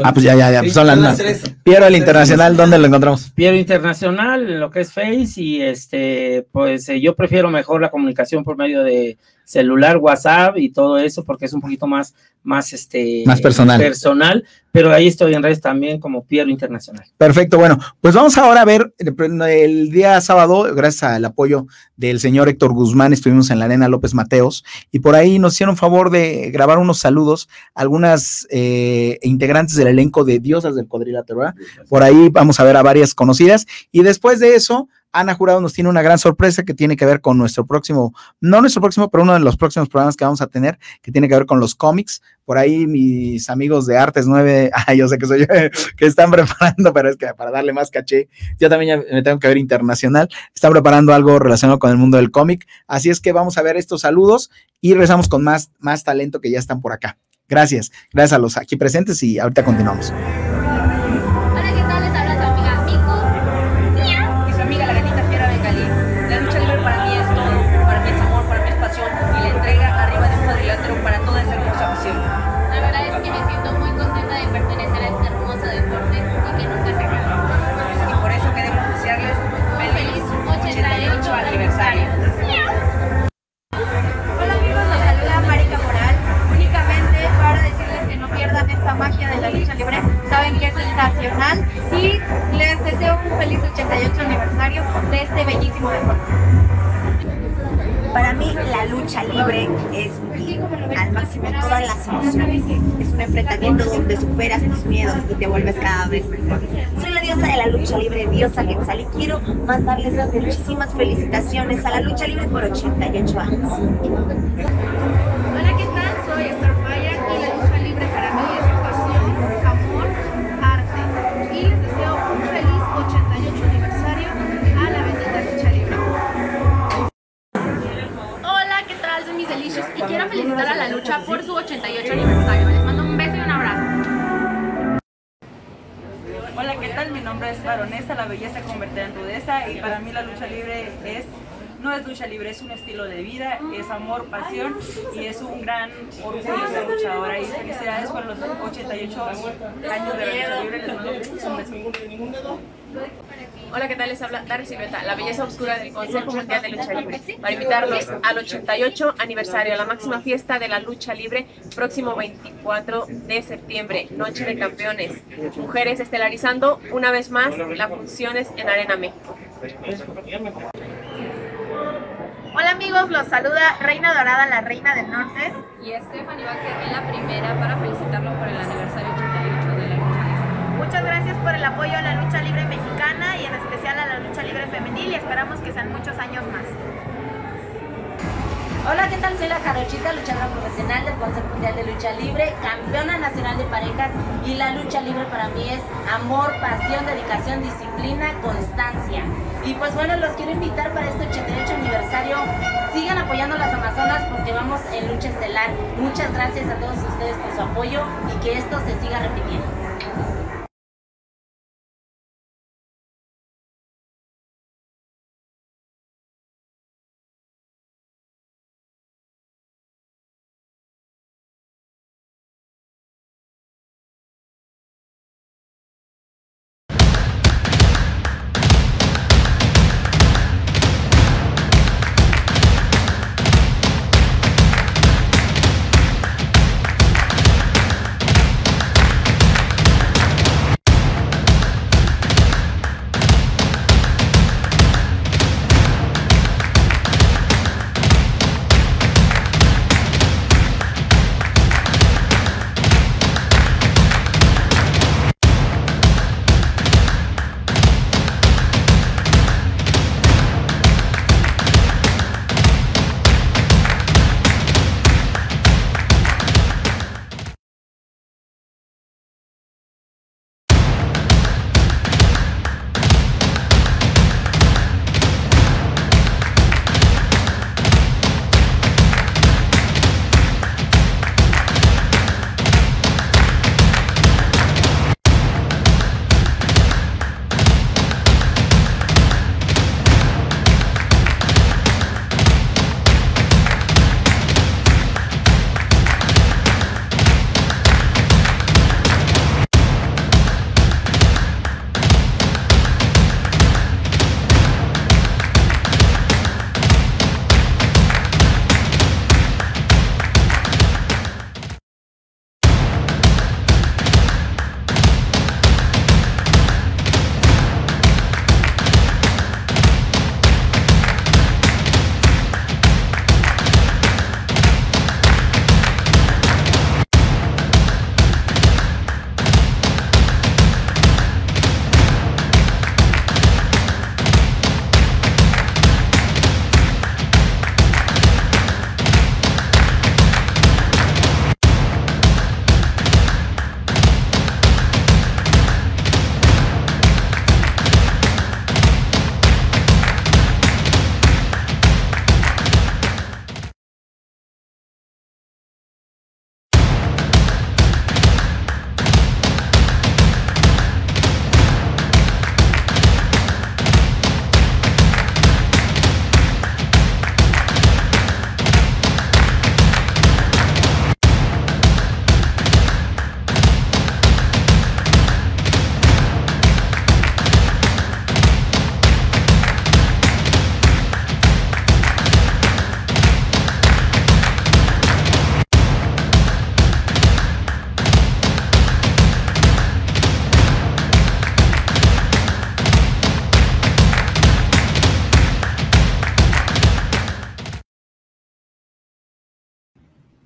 Son, ah, pues ya, ya, ya, pues son las, las tres. Piero el Internacional, ¿dónde lo encontramos? Piero Internacional, en lo que es Face, y este, pues eh, yo prefiero mejor la comunicación por medio de celular, WhatsApp y todo eso, porque es un poquito más, más este más personal. personal, pero ahí estoy en redes también como Piero Internacional. Perfecto, bueno, pues vamos ahora a ver el día sábado, gracias al apoyo del señor Héctor Guzmán, estuvimos en la Arena López Mateos, y por ahí nos hicieron favor de grabar unos saludos a algunas eh, integrantes del elenco de Diosas del Cuadrilátero, ¿verdad? Por ahí vamos a ver a varias conocidas, y después de eso, Ana Jurado nos tiene una gran sorpresa que tiene que ver con nuestro próximo, no nuestro próximo, pero uno de los próximos programas que vamos a tener, que tiene que ver con los cómics. Por ahí mis amigos de Artes 9, ah, yo sé que soy yo, que están preparando, pero es que para darle más caché, yo también me tengo que ver internacional, están preparando algo relacionado con el mundo del cómic. Así es que vamos a ver estos saludos y regresamos con más, más talento que ya están por acá. Gracias, gracias a los aquí presentes y ahorita continuamos. Y les deseo un feliz 88 aniversario de este bellísimo deporte. Para mí la lucha libre es al máximo todas las emociones. Es un enfrentamiento donde superas tus miedos y te vuelves cada vez mejor. Soy la diosa de la lucha libre, diosa Quetzal, y quiero mandarles muchísimas felicitaciones a la lucha libre por 88 años. 88 aniversario. Les mando un beso y un abrazo. Hola, ¿qué tal? Mi nombre es Baronesa, la belleza convertida en rudeza y para mí la lucha libre es no es lucha libre, es un estilo de vida, es amor, pasión y es un gran orgullo ser luchadora. Y felicidades por los 88 años de la lucha libre. Les mando un beso. Hola, ¿qué tal? Les habla Dari Silueta, la belleza oscura del Consejo Mundial de Lucha Libre, para invitarlos al 88 aniversario, a la máxima fiesta de la lucha libre, próximo 24 de septiembre, Noche de Campeones. Mujeres estelarizando una vez más las funciones en Arena México. Hola amigos, los saluda Reina Dorada, la Reina del Norte. Y Stephanie Vázquez, la primera para felicitarlo por el aniversario 88 de la lucha libre. Muchas gracias por el apoyo a la lucha libre mexicana y en especial a la lucha libre femenil y esperamos que sean muchos años más. Hola, ¿qué tal? Soy la Jarochita, luchadora profesional del Consejo Mundial de Lucha Libre, campeona nacional de parejas y la lucha libre para mí es amor, pasión, dedicación, disciplina, constancia. Y pues bueno, los quiero invitar para este 88 aniversario. Sigan apoyando a las Amazonas porque vamos en lucha estelar. Muchas gracias a todos ustedes por su apoyo y que esto se siga repitiendo.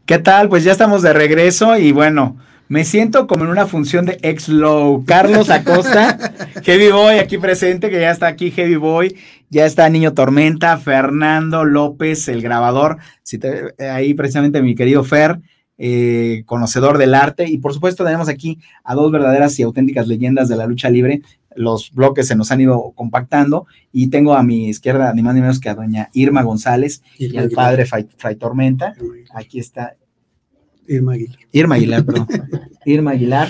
¿Qué tal? Pues ya estamos de regreso y bueno, me siento como en una función de ex-low. Carlos Acosta, Heavy Boy aquí presente, que ya está aquí Heavy Boy, ya está Niño Tormenta, Fernando López, el grabador, ahí precisamente mi querido Fer, eh, conocedor del arte, y por supuesto tenemos aquí a dos verdaderas y auténticas leyendas de la lucha libre. Los bloques se nos han ido compactando y tengo a mi izquierda ni más ni menos que a doña Irma González y al padre Fray Tormenta. Aquí está Irma Aguilar. Irma Aguilar, perdón. Irma Aguilar,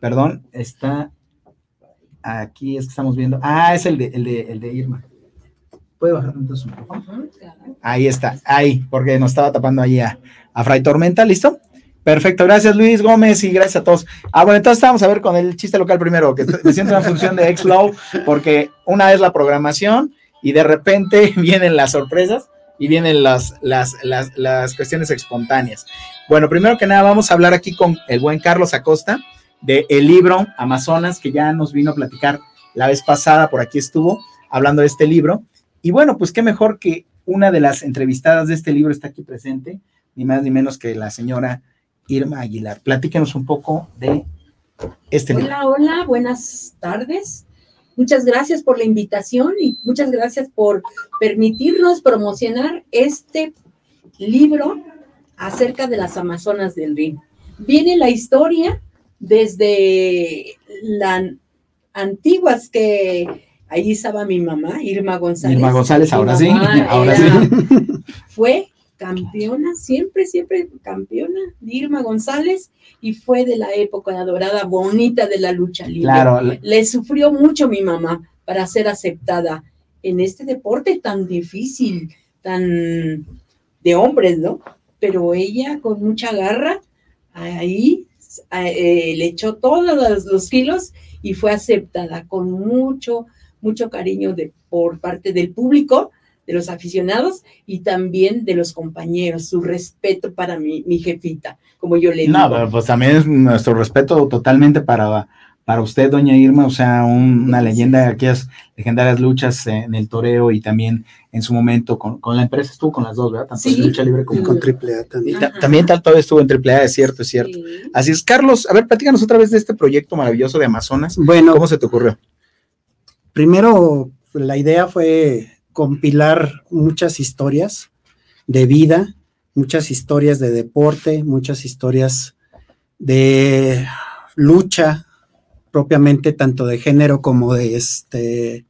perdón, está aquí, es que estamos viendo. Ah, es el de, el de, el de Irma. ¿Puede bajar entonces un Ahí está, ahí, porque nos estaba tapando ahí a, a Fray Tormenta, ¿listo? Perfecto, gracias Luis Gómez y gracias a todos. Ah, bueno, entonces vamos a ver con el chiste local primero, que me siento en función de Xlow, porque una es la programación y de repente vienen las sorpresas y vienen las, las, las, las cuestiones espontáneas. Bueno, primero que nada vamos a hablar aquí con el buen Carlos Acosta de el libro Amazonas, que ya nos vino a platicar la vez pasada, por aquí estuvo hablando de este libro. Y bueno, pues qué mejor que una de las entrevistadas de este libro está aquí presente, ni más ni menos que la señora Irma Aguilar. Platíquenos un poco de este libro. Hola, hola, buenas tardes. Muchas gracias por la invitación y muchas gracias por permitirnos promocionar este libro acerca de las Amazonas del Rin. Viene la historia desde las antiguas que ahí estaba mi mamá, Irma González. Irma González, ahora sí, ahora sí. Fue campeona, siempre, siempre campeona, Irma González, y fue de la época dorada bonita de la lucha libre. Claro, le- sufrió mucho mi mamá para ser aceptada en este deporte tan difícil, tan de hombres, ¿no? Pero ella con mucha garra ahí eh, le echó todos los, los kilos y fue aceptada con mucho, mucho cariño de, por parte del público, de los aficionados y también de los compañeros. Su respeto para mi, mi jefita, como yo le digo. No, pero pues también es nuestro respeto totalmente para, para usted, doña Irma, o sea, un- una leyenda de aquellas legendarias luchas en el toreo y también en su momento con, con la empresa estuvo con las dos, ¿verdad? Tanto Sí. en lucha libre como con AAA también. ta- también tal todavía estuvo en AAA, es cierto, es cierto. Así es, Carlos, a ver, platícanos otra vez de este proyecto maravilloso de Amazonas. Bueno, ¿Cómo se te ocurrió? Primero, la idea fue compilar muchas historias de vida, muchas historias de deporte, muchas historias de lucha propiamente tanto de género como de este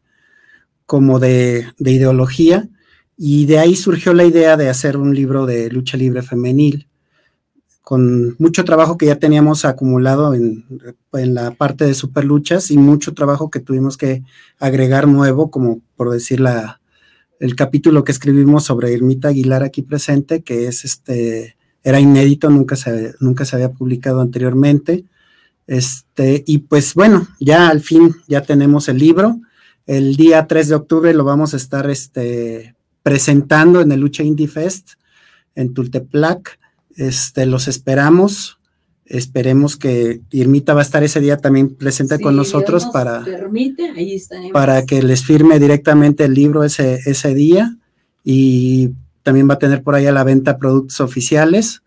como de, de ideología. Y de ahí surgió la idea de hacer un libro de lucha libre femenil con mucho trabajo que ya teníamos acumulado en, en la parte de superluchas y mucho trabajo que tuvimos que agregar nuevo, como por decir la, el capítulo que escribimos sobre Irmita Aguilar aquí presente, que es este, era inédito, nunca se, nunca se había publicado anteriormente. Este, y pues bueno, ya al fin ya tenemos el libro. El día 3 de octubre lo vamos a estar este, presentando en el Lucha Indie Fest en Tultepec. Este, los esperamos. Esperemos que Irmita va a estar ese día también presente con nosotros nos para, permite, ahí estaremos. para que les firme directamente el libro ese, ese día y también va a tener por ahí a la venta productos oficiales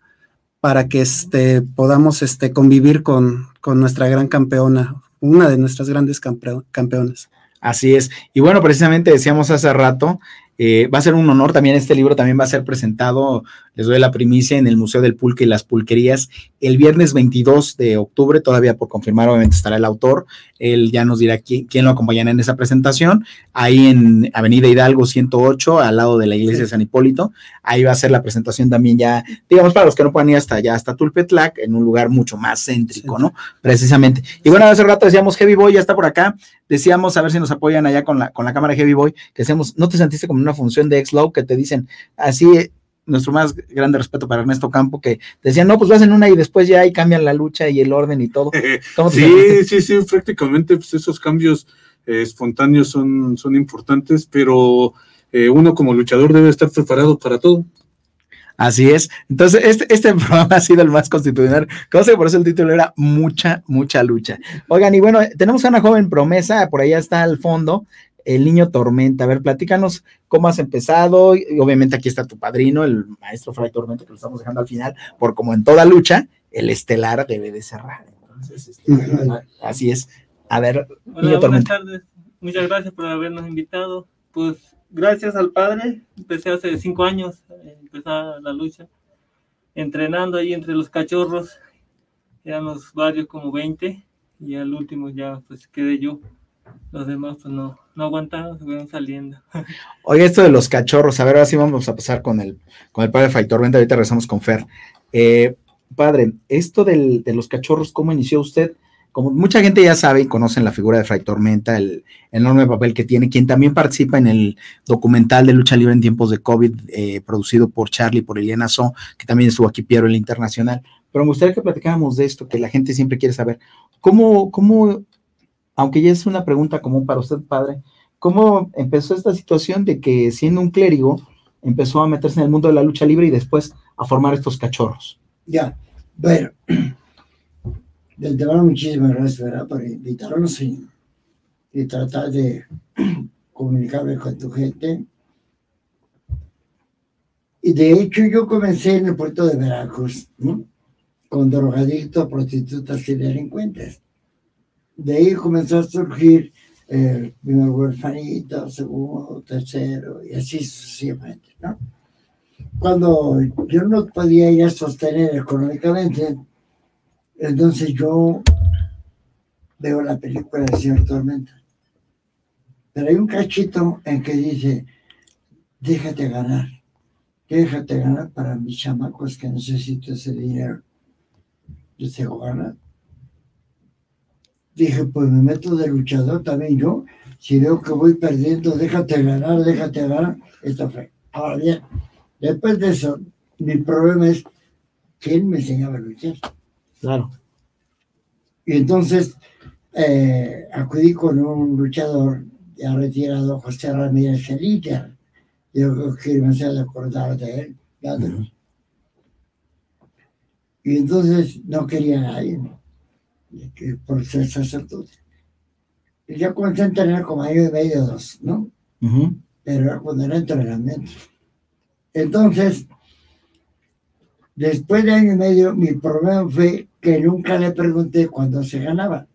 para que este, podamos este, convivir con, con nuestra gran campeona, una de nuestras grandes campe- campeonas. Así es. Y bueno, precisamente decíamos hace rato, eh, va a ser un honor también, este libro también va a ser presentado, les doy la primicia, en el Museo del Pulque y las Pulquerías el viernes 22 de octubre, todavía por confirmar, obviamente estará el autor, él ya nos dirá quién, quién lo acompañará en esa presentación, ahí en Avenida Hidalgo 108, al lado de la iglesia de San Hipólito, ahí va a ser la presentación también ya, digamos, para los que no puedan ir hasta allá, hasta Tulpetlac, en un lugar mucho más céntrico, ¿no? Precisamente. Y bueno, hace rato decíamos Heavy Boy ya está por acá, decíamos a ver si nos apoyan allá con la, con la cámara Heavy Boy, que decíamos, ¿no te sentiste como en una función de X-Low que te dicen así? Nuestro más grande respeto para Ernesto Campo, que decían, no, pues vas en una y después ya ahí cambian la lucha y el orden y todo. ¿Cómo te Sí, sí, sí, prácticamente pues, esos cambios eh, espontáneos son, son importantes, pero eh, uno como luchador debe estar preparado para todo. Así es. Entonces, este, este programa ha sido el más constitucional. Cosa que por eso el título era Mucha, mucha lucha. Oigan, y bueno, tenemos a una joven promesa, por allá está al fondo, el niño Tormenta. A ver, platícanos cómo has empezado. Y obviamente aquí está tu padrino, el maestro Fray Tormenta, que lo estamos dejando al final, por como en toda lucha, el estelar debe de cerrar. Entonces, este, así es. A ver, Hola, niño buenas Tormenta. tardes. Muchas gracias por habernos invitado. Pues gracias al padre, empecé hace cinco años, eh, empezar la lucha, entrenando ahí entre los cachorros, éramos varios como 20 y al último ya pues quedé yo. Los demás pues no, no aguantaron, se saliendo. Oye, esto de los cachorros, a ver, ahora sí vamos a pasar con el, con el padre Tormenta, ahorita regresamos con Fer. Eh, padre, esto del- de los cachorros, ¿cómo inició usted? Como mucha gente ya sabe y conocen la figura de Fray Tormenta, el enorme papel que tiene, quien también participa en el documental de lucha libre en tiempos de COVID, eh, producido por Charlie, por Eliana So, que también estuvo aquí Piero el Internacional. pero me gustaría que platicáramos de esto, que la gente siempre quiere saber. ¿Cómo, cómo, aunque ya es una pregunta común para usted, padre, cómo empezó esta situación de que siendo un clérigo, empezó a meterse en el mundo de la lucha libre y después a formar estos cachorros? Ya, bueno, de antemano muchísimas gracias, ¿verdad? Por invitarnos y, y tratar de comunicarme con tu gente. Y de hecho yo comencé en el puerto de Veracruz, ¿no? Con drogadictos, prostitutas y delincuentes. De ahí comenzó a surgir el primer huerfanito, segundo, tercero, y así sucesivamente, ¿no? Cuando yo no podía ya sostener económicamente, entonces yo veo la película del Señor Tormenta. Pero hay un cachito en que dice, déjate ganar, déjate ganar para mis chamacos que necesito ese dinero. Yo te ganar. Dije, pues me meto de luchador también yo. Si veo que voy perdiendo, déjate ganar, déjate ganar. Esto fue. Ahora bien, después de eso, mi problema es, ¿quién me enseñaba a luchar? Claro. Y entonces eh, acudí con un luchador ya retirado, José Ramírez Elíter. Yo creo que me hacía acordar de él. de- Y entonces no quería a nadie, por ser sacerdote. Y yo comencé a entrenar como año y medio, dos, ¿no? Pero era cuando era entrenamiento. Entonces, después de año y medio, mi problema fue que nunca le pregunté cuándo se ganaba.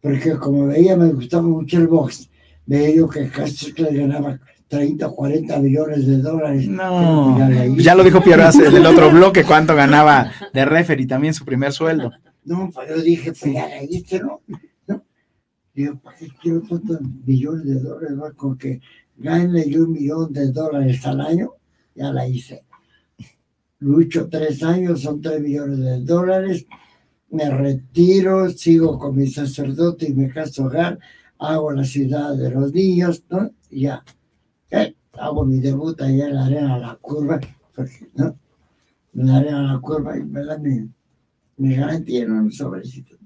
Porque como veía, me gustaba mucho el box. Veía yo que Castro le ganaba 30 o 40 millones de dólares. No, Ya lo dijo Piero hace del otro bloque, cuánto ganaba de referee también su primer sueldo. No, pues yo dije, pues ya leíste, ¿no? ¿No? Digo, ¿para qué quiero tantos millones de dólares? va? Con que gane yo un millón de dólares al año, ya la hice. Lucho tres años, son tres millones de dólares. Me retiro, sigo con mi sacerdote y me caso hogar, hago la ciudad de los niños, ¿no? Y ya. ¿Eh? Hago mi debut allá en la arena de la curva, porque, ¿no? En la arena de la curva y me dan mi, garantía en un sobrecito.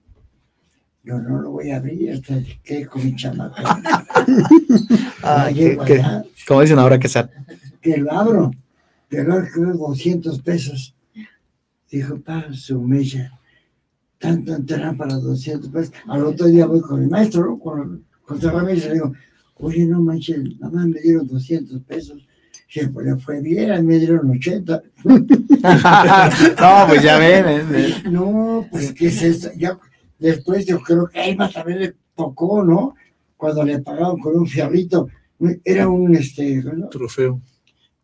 Yo no lo voy a abrir hasta que con mi chamaca. Ah, que- que- como dicen ahora que sa- que lo abro, que lo abro 200 pesos. Dijo, paga su mecha. Tanto entrenar para 200 pesos. Al otro día voy con el maestro, ¿no? con José Ramírez, le digo, oye, no manches, nada más me dieron 200 pesos. Dije, pues le fue bien, a mí me dieron 80. No, pues ya ven. No, pues qué es eso. Ya, después yo creo que a Emma también le tocó, ¿no? Cuando le pagaban con un fierrito. Era un este. Trofeo.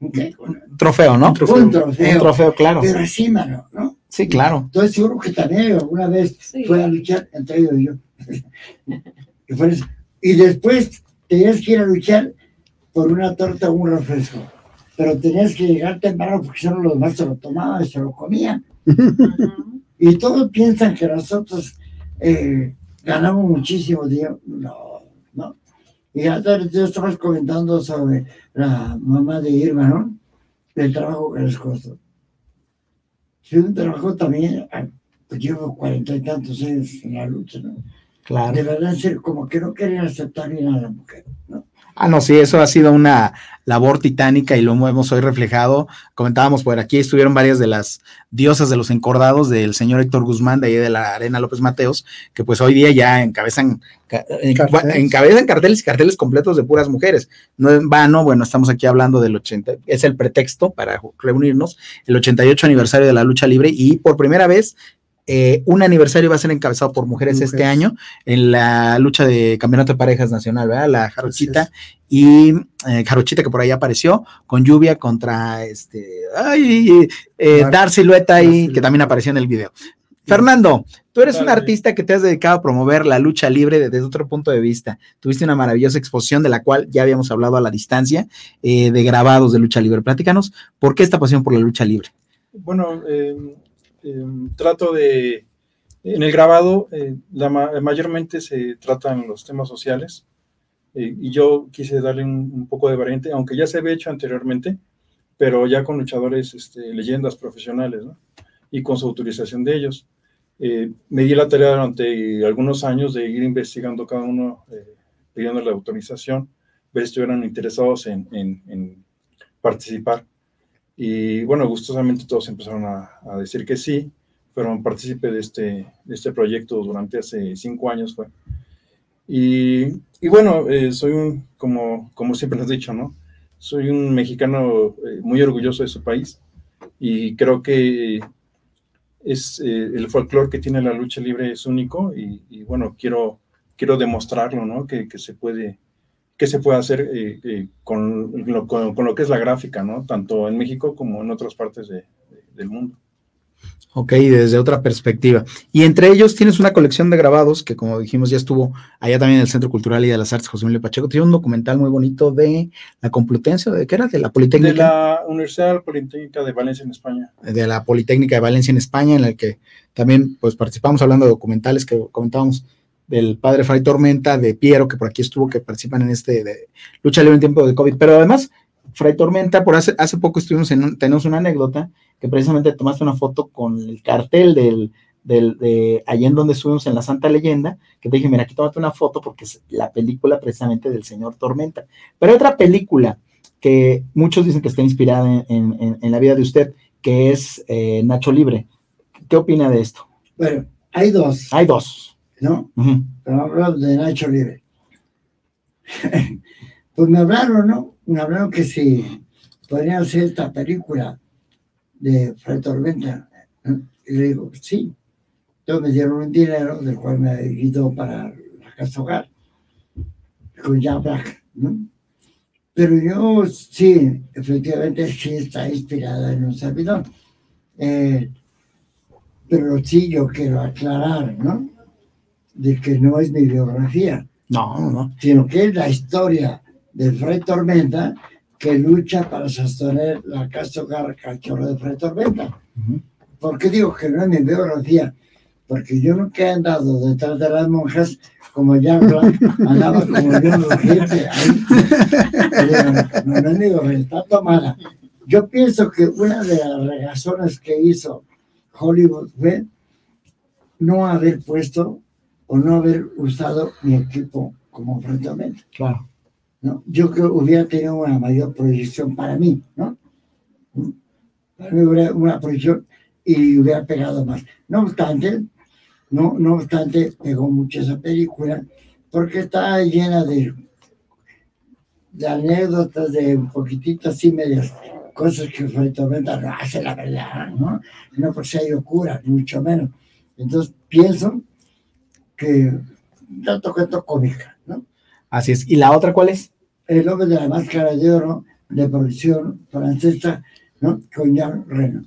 ¿Un qué? trofeo, ¿no? Un trofeo. Un trofeo. Un trofeo, claro. Pero así, mano, ¿no? Sí, claro. Entonces seguro que también alguna vez fue a luchar entre ellos y yo. Y después tenías que ir a luchar por una torta o un refresco. Pero tenías que llegar temprano porque solo los demás se lo tomaban y se lo comían. y todos piensan que nosotros eh, ganamos muchísimo dinero. No, no. Y ya te- tú estabas comentando sobre la mamá de Irma, ¿no? El trabajo que les costó. Sí, un trabajo también, ah, pues llevo cuarenta y tantos años en la lucha, ¿no? Claro. De verdad, como que no querían aceptar bien a la mujer, ¿no? Ah, no, sí, eso ha sido una labor titánica y lo hemos hoy reflejado. Comentábamos por aquí, estuvieron varias de las diosas de los encordados del señor Héctor Guzmán de ahí de la Arena López Mateos, que pues hoy día ya encabezan, ca- en- Carteles. encabezan carteles y carteles completos de puras mujeres. No en vano, bueno, estamos aquí hablando del 80, es el pretexto para reunirnos, el 88 aniversario de la lucha libre y por primera vez eh, un aniversario va a ser encabezado por mujeres, este año en la lucha de campeonato de parejas nacional, ¿verdad? La Jarochita y eh, Jarochita que por ahí apareció con lluvia contra este ay, eh, Dar- Dar Silueta y que también apareció en el video. Fernando, tú eres un artista que te has dedicado a promover la lucha libre desde otro punto de vista. Tuviste una maravillosa exposición de la cual ya habíamos hablado a la distancia, eh, de grabados de lucha libre. Platícanos, ¿por qué esta pasión por la lucha libre? Bueno, eh, trato de, en el grabado, eh, la ma- mayormente se tratan los temas sociales eh, y yo quise darle un, un poco de variante, aunque ya se había hecho anteriormente, pero ya con luchadores, este, leyendas profesionales, ¿no? y con su autorización de ellos. Eh, me di la tarea durante algunos años de ir investigando cada uno, eh, pidiendo la autorización, ver si estuvieran interesados en, en, en, participar. Y bueno, gustosamente todos empezaron a, decir que sí, fueron partícipes de este, de este proyecto durante hace cinco años. Y, y bueno, eh, soy un, como, como siempre nos he dicho, ¿no? Soy un mexicano eh, muy orgulloso de su país y creo que es eh, el folclore que tiene la lucha libre es único y, y bueno, quiero, quiero demostrarlo, ¿no? Que, que se puede que se puede hacer eh, eh, con, lo, con, con, lo, que es la gráfica, ¿no? Tanto en México como en otras partes de, de, del mundo. Ok, desde otra perspectiva. Y entre ellos tienes una colección de grabados que, como dijimos, ya estuvo allá también en el Centro Cultural y de las Artes José Manuel Pacheco. Tiene un documental muy bonito de la Complutense, ¿de qué era? De la Politécnica. De la Universidad Politécnica de Valencia en España. De la Politécnica de Valencia en España, en el que también pues participamos hablando de documentales que comentábamos del padre Fray Tormenta, de Piero, que por aquí estuvo, que participan en este de lucha libre en tiempo de COVID. Pero además, Fray Tormenta, por hace, hace poco estuvimos en, un, tenemos una anécdota, que precisamente tomaste una foto con el cartel del, del, de allá en donde estuvimos en la Santa Leyenda, que te dije, mira, aquí tómate una foto porque es la película precisamente del señor Tormenta. Pero hay otra película que muchos dicen que está inspirada en, en, en la vida de usted, que es eh, Nacho Libre. ¿Qué opina de esto? Bueno, hay dos. Hay dos. ¿No? Uh -huh. Pero hablamos de Nacho Libre. pues me hablaron, ¿no? Me hablaron que si podrían hacer esta película de Fred Tormenta. ¿no? Y le digo, sí. Entonces me dieron un dinero del cual me ayudó para la casa hogar, con Jack Black, ¿no? Pero yo sí, efectivamente sí está inspirada en un servidor. Eh, pero sí yo quiero aclarar, ¿no? De que no es mi biografía. No, no. Sino que es la historia de Fred Tormenta que lucha para sostener la casa hogar cachorro de Fred Tormenta. Uh -huh. ¿Por qué digo que no es mi biografía? Porque yo nunca he andado detrás de las monjas como ya andaba como yo gente ahí. No, no es mi biografía, está tomada. Yo pienso que una de las regazones que hizo Hollywood fue no haber puesto o no haber usado mi equipo como enfrentamiento. Claro. ¿no? Yo creo que hubiera tenido una mayor proyección para mí, ¿no? Para mí hubiera una proyección y hubiera pegado más. No obstante, no, no obstante, pegó mucho esa película porque está llena de, de anécdotas, de un poquitito así medias cosas que Tormenta no hace la verdad, ¿no? No porque sea locura, ni mucho menos. Entonces pienso que tanto cuento cómica, ¿no? Así es. ¿Y la otra cuál es? El hombre de la máscara de oro, de producción francesa, ¿no? Con Jean Reno.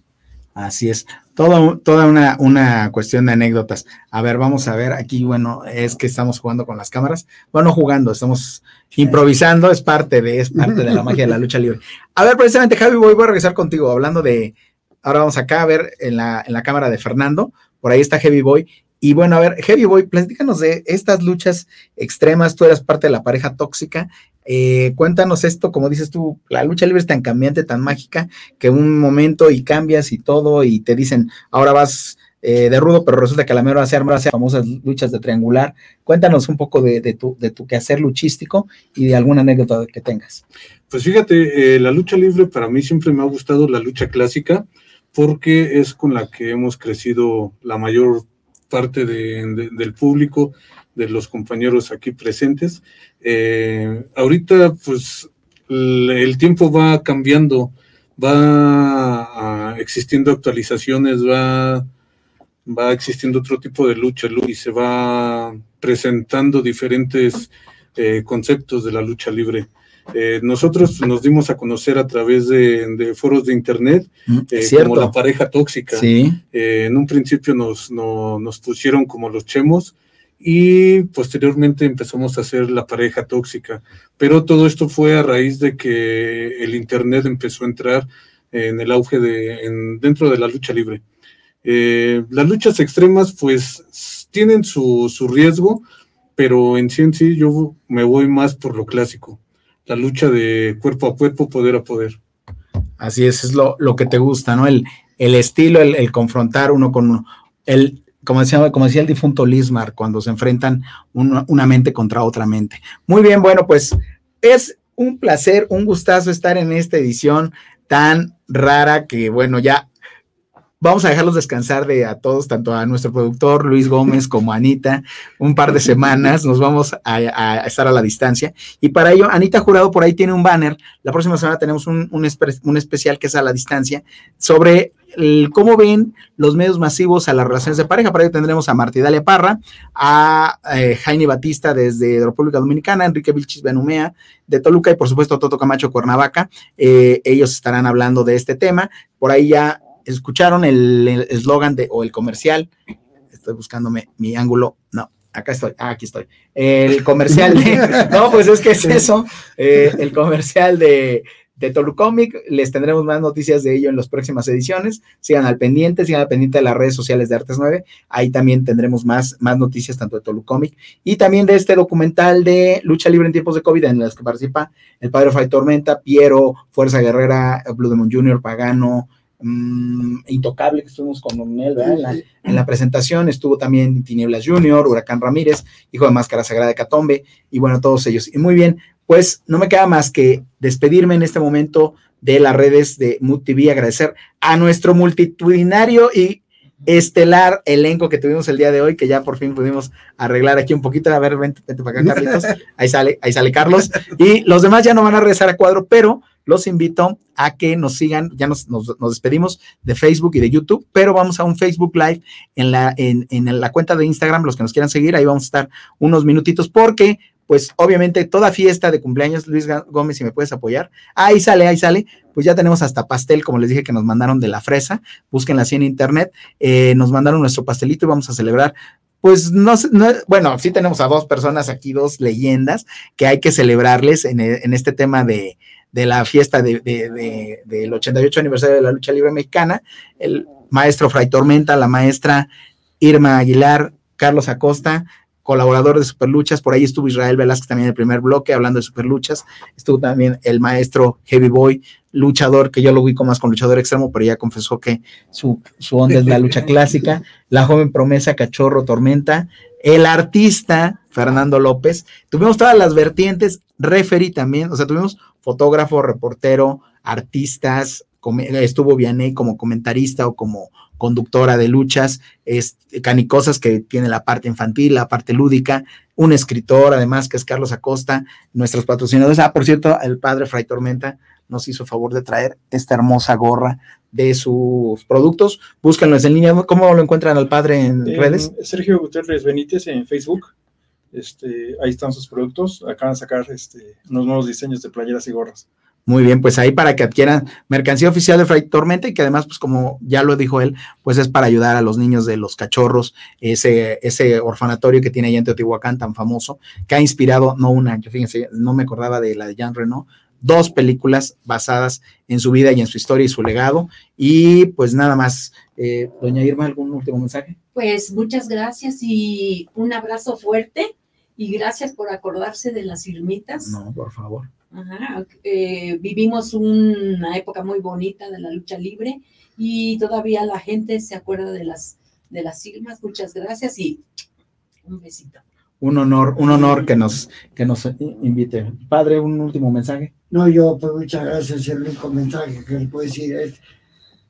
Así es. Toda, toda una, una cuestión de anécdotas. A ver, vamos a ver. Aquí, bueno, es que estamos jugando con las cámaras. Bueno, jugando, estamos improvisando, es parte de, es parte de la magia de la lucha libre. A ver, precisamente, Javi, voy, voy a regresar contigo, hablando de. Ahora vamos acá a ver en la, en la cámara de Fernando. Por ahí está Heavy Boy. Y bueno, a ver, Heavy Boy, platícanos de estas luchas extremas. Tú eras parte de la pareja tóxica. Eh, cuéntanos esto, como dices tú, la lucha libre es tan cambiante, tan mágica, que un momento y cambias y todo, y te dicen, ahora vas eh, de rudo, pero resulta que a la mejor se arma las famosas luchas de triangular. Cuéntanos un poco de, de, tu, de tu quehacer luchístico y de alguna anécdota que tengas. Pues fíjate, eh, la lucha libre para mí siempre me ha gustado la lucha clásica, porque es con la que hemos crecido la mayor parte de, de, del público, de los compañeros aquí presentes. Eh, ahorita, pues, el, tiempo va cambiando, va existiendo actualizaciones, va, va existiendo otro tipo de lucha y se va presentando diferentes eh, conceptos de la lucha libre. Eh, nosotros nos dimos a conocer a través de, de foros de internet eh, como la pareja tóxica. Sí. Eh, en un principio nos, no, nos pusieron como los chemos y posteriormente empezamos a hacer la pareja tóxica. Pero todo esto fue a raíz de que el internet empezó a entrar en el auge de en, dentro de la lucha libre. las luchas extremas pues tienen su, su riesgo, pero en sí en sí yo me voy más por lo clásico la lucha de cuerpo a cuerpo, poder a poder. Así es, es lo, lo que te gusta, ¿no? El, el estilo, el, confrontar uno con uno. El, como decía, decía el difunto Lismar, cuando se enfrentan una, una mente contra otra mente. Muy bien, bueno, pues es un placer, un gustazo estar en esta edición tan rara que, bueno, ya vamos a dejarlos descansar de a todos, tanto a nuestro productor Luis Gómez como a Anita, un par de semanas, nos vamos a, a estar a la distancia. Y para ello, Anita Jurado por ahí tiene un banner, la próxima semana tenemos un, un, espe- un especial que es a la distancia, sobre cómo ven los medios masivos a las relaciones de pareja. Para ello tendremos a Martidalia Parra, a eh, Jaime Batista desde República Dominicana, Enrique Vilchis Benumea de Toluca y por supuesto Toto Camacho Cuernavaca. Eh, ellos estarán hablando de este tema. Por ahí ya escucharon el eslogan de o el comercial. Estoy buscándome mi ángulo. No, acá estoy. Ah, aquí estoy. El comercial de. No, pues es que es eso. eh, el comercial de de Tolucomic. Les tendremos más noticias de ello en las próximas ediciones. Sigan al pendiente, sigan al pendiente de las redes sociales de Artes 9. Ahí también tendremos más, más noticias tanto de Tolucomic y también de este documental de lucha libre en tiempos de COVID en las que participa el padre Fray Tormenta, Piero, Fuerza Guerrera, Blue Demon Jr., Pagano, mm, Intocable, que estuvimos con él, ¿verdad? En la, en la presentación estuvo también Tinieblas Jr., Huracán Ramírez, Hijo de Máscara Sagrada de Catombe, y bueno, todos ellos. Y muy bien, pues no me queda más que despedirme en este momento de las redes de Mood TV, agradecer a nuestro multitudinario y estelar elenco que tuvimos el día de hoy, que ya por fin pudimos arreglar aquí un poquito. A ver, vente, vente para acá, Carlitos. Ahí sale, ahí sale Carlos. Y los demás ya no van a regresar a cuadro, pero los invito a que nos sigan. Ya nos, nos, nos despedimos de Facebook y de YouTube, pero vamos a un Facebook Live en la, en, en la cuenta de Instagram. Los que nos quieran seguir, ahí vamos a estar unos minutitos, porque pues obviamente toda fiesta de cumpleaños, Luis Gómez, si me puedes apoyar, ahí sale, ahí sale, pues ya tenemos hasta pastel, como les dije que nos mandaron de la fresa, búsquenla así en internet, eh, nos mandaron nuestro pastelito y vamos a celebrar. Pues no, no, bueno, sí tenemos a dos personas aquí, dos leyendas que hay que celebrarles en, en este tema de, de la fiesta de, de, de, del 88 aniversario de la lucha libre mexicana, el maestro Fray Tormenta, la maestra Irma Aguilar, Carlos Acosta, colaborador de Superluchas, por ahí estuvo Israel Velázquez también en el primer bloque hablando de Superluchas, estuvo también el maestro Heavy Boy, luchador, que yo lo ubico más con luchador extremo, pero ya confesó que su, su onda es la lucha clásica, la joven promesa Cachorro Tormenta, el artista Fernando López, tuvimos todas las vertientes, referí también, o sea, tuvimos fotógrafo, reportero, artistas, estuvo Vianney como comentarista o como conductora de luchas, es, canicosas que tiene la parte infantil, la parte lúdica, un escritor además que es Carlos Acosta, nuestros patrocinadores. Ah, por cierto, el padre Fray Tormenta nos hizo favor de traer esta hermosa gorra de sus productos. Búsquenlo en línea. ¿Cómo lo encuentran al padre en Eh, redes? Sergio Gutiérrez Benítez en Facebook. Este, ahí están sus productos. Acaban de sacar este, unos nuevos diseños de playeras y gorras. Muy bien, pues ahí para que adquieran mercancía oficial de Fray Tormenta y que además, pues como ya lo dijo él, pues es para ayudar a los niños de los cachorros, ese, ese orfanatorio que tiene allá en Teotihuacán tan famoso, que ha inspirado, no una, yo fíjense, no me acordaba de la de Jean Reno, dos películas basadas en su vida y en su historia y su legado. Y pues nada más, eh, doña Irma, ¿algún último mensaje? Pues muchas gracias y un abrazo fuerte y gracias por acordarse de las Irmitas. No, por favor. Ajá, eh, vivimos una época muy bonita de la lucha libre y todavía la gente se acuerda de las de las Irmas. Muchas gracias y un besito. Un honor, un honor que nos, que nos invite. Padre, un último mensaje. No, yo, pues muchas gracias. El único mensaje que les puedo decir es: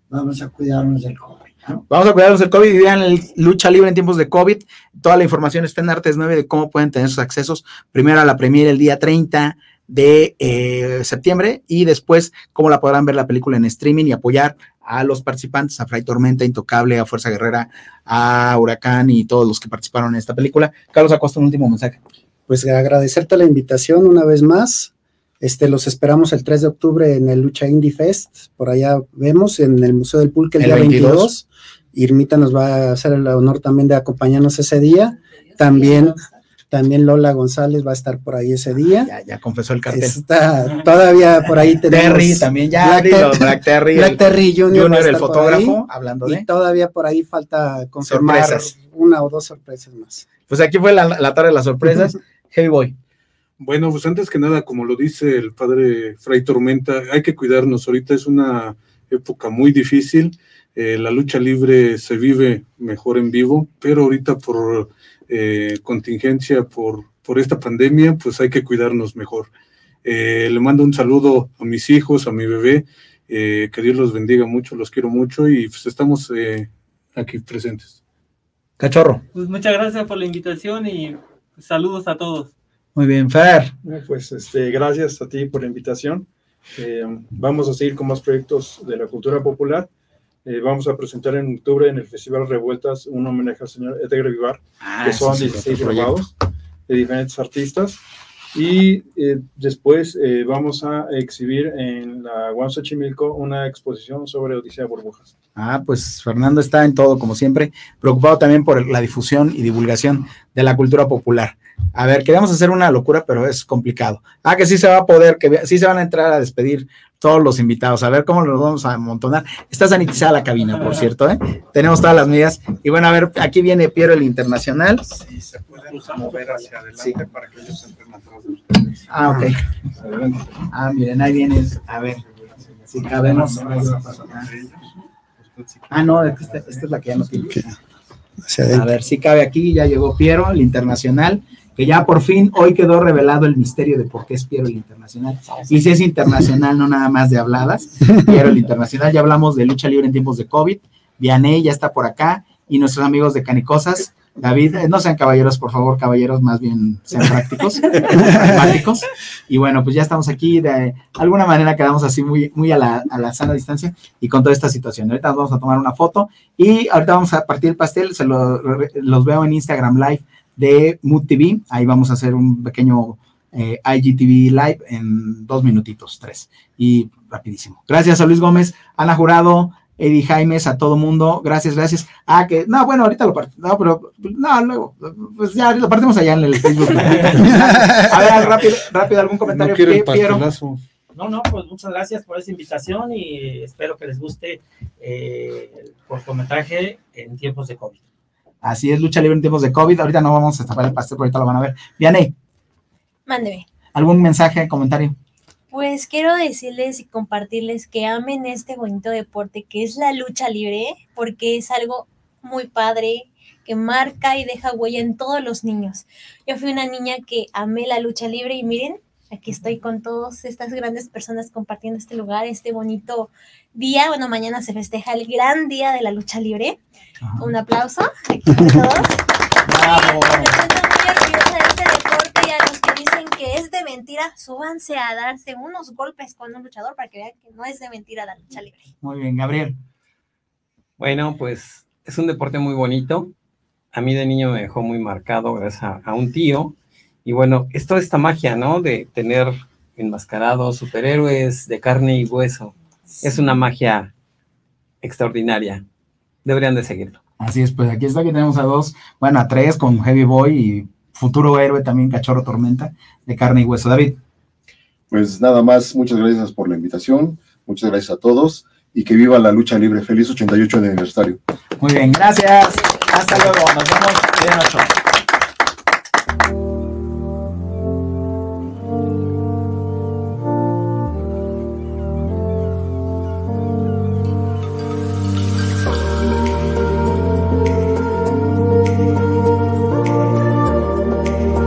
vamos a cuidarnos del COVID. Vamos a cuidarnos del COVID y vean lucha libre en tiempos de COVID. Toda la información está en Artes 9 de cómo pueden tener sus accesos. Primero a la premier el día 30 de eh, septiembre y después cómo la podrán ver la película en streaming y apoyar a los participantes, a Fray Tormenta, Intocable, a Fuerza Guerrera, a Huracán y todos los que participaron en esta película. Carlos Acosta, un último mensaje. Pues agradecerte la invitación una vez más. Este, los esperamos el 3 de octubre en el Lucha Indie Fest. Por allá vemos en el Museo del Pulque el, El día 22. 22. Irmita nos va a hacer el honor también de acompañarnos ese día. También, también Lola González va a estar por ahí ese día. Ya, ya confesó el cartel. Está todavía por ahí tenemos. Terry también, ya, Black, dilo, Ter- Black Terry, Black Terry Jr. Jr., el fotógrafo, hablando Y de- todavía por ahí falta confirmar Sorpresas. una o dos sorpresas más. Pues aquí fue la, la tarde de las sorpresas. Heavy Boy. Bueno, pues antes que nada, como lo dice el padre Fray Tormenta, hay que cuidarnos. Ahorita es una época muy difícil. Eh, la lucha libre se vive mejor en vivo, pero ahorita por eh, contingencia, por, por esta pandemia, pues hay que cuidarnos mejor. Eh, le mando un saludo a mis hijos, a mi bebé, eh, que Dios los bendiga mucho, los quiero mucho y pues estamos eh, aquí presentes. Cachorro. Pues muchas gracias por la invitación y saludos a todos. Muy bien, Fer. Eh, Pues este, gracias a ti por la invitación. Eh, vamos a seguir con más proyectos de la cultura popular. Eh, vamos a presentar en octubre en el Festival Revueltas un homenaje al señor Edgar Vivar, Ah, que son sí, sí, 16 otro proyecto. grabados de diferentes artistas. Y eh, después eh, vamos a exhibir en la UAM Xochimilco una exposición sobre Odisea Burbujas. Ah, pues Fernando está en todo, como siempre, preocupado también por la difusión y divulgación de la cultura popular. A ver, queremos hacer una locura, pero es complicado. Ah, que sí se va a poder, que sí se van a entrar a despedir todos los invitados. A ver cómo los vamos a amontonar. Está sanitizada la cabina, por cierto, ¿eh? Tenemos todas las medidas. Y bueno, a ver, aquí viene Piero el Internacional. Si se pueden mover hacia adelante Sí. para que ellos entren atrás de ustedes. Ah, ok. Adelante. Ah, miren, ahí viene. A ver, si cabemos. Ah, no, esta, esta es la que ya no tiene. A ver, si cabe aquí, ya llegó Piero, el internacional, que ya por fin hoy quedó revelado el misterio de por qué es Piero el internacional. Y si es internacional, no nada más de habladas, Piero el internacional, ya hablamos de lucha libre en tiempos de COVID, Vianey ya está por acá, y nuestros amigos de Canicosas, David, eh, no sean caballeros, por favor, caballeros, más bien sean prácticos, pragmáticos. Y bueno, pues ya estamos aquí, de alguna manera quedamos así muy, muy a, la, a la sana distancia y con toda esta situación. Ahorita nos vamos a tomar una foto y ahorita vamos a partir el pastel, se lo- los veo en Instagram Live de Mood TV, ahí vamos a hacer un pequeño eh, IGTV Live en dos minutitos, tres, y rapidísimo. Gracias a Luis Gómez, Ana Jurado, Eddie Jaimes, a todo mundo, gracias, gracias. Ah, que, no, bueno, ahorita lo partimos, no, pero, no, luego, pues ya lo partimos allá en el Facebook. a ver, rápido, rápido, algún comentario. No quiero el pastelazo. No, no, pues muchas gracias por esa invitación y espero que les guste eh, el cortometraje en tiempos de COVID. Así es, lucha libre en tiempos de COVID. Ahorita no vamos a tapar el pastel, pero ahorita lo van a ver. Vianey, Mándeme. ¿algún mensaje, comentario? Pues quiero decirles y compartirles que amen este bonito deporte que es la lucha libre, porque es algo muy padre, que marca y deja huella en todos los niños. Yo fui una niña que amé la lucha libre y miren, aquí estoy con todas estas grandes personas compartiendo este lugar, este bonito día. Bueno, mañana se festeja el gran día de la lucha libre. Un aplauso aquí para todos. Me siento muy orgullosa de este deporte y a los que dicen que es de mentira, súbanse a darse unos golpes con un luchador para que vean que no es de mentira la lucha libre. Muy bien, Gabriel. Bueno, pues es un deporte muy bonito. A mí de niño me dejó muy marcado gracias a, a un tío. Y bueno, es toda esta magia, ¿no? De tener enmascarados superhéroes de carne y hueso. Es una magia extraordinaria. Deberían de seguirlo. Así es, pues aquí está, aquí tenemos a dos, bueno, a tres con Heavy Boy y futuro héroe también, Cachorro Tormenta, de carne y hueso. David. Pues nada más, muchas gracias por la invitación, muchas gracias a todos y que viva la lucha libre. Feliz 88 aniversario. Muy bien, gracias. Hasta luego. Nos vemos en ocho.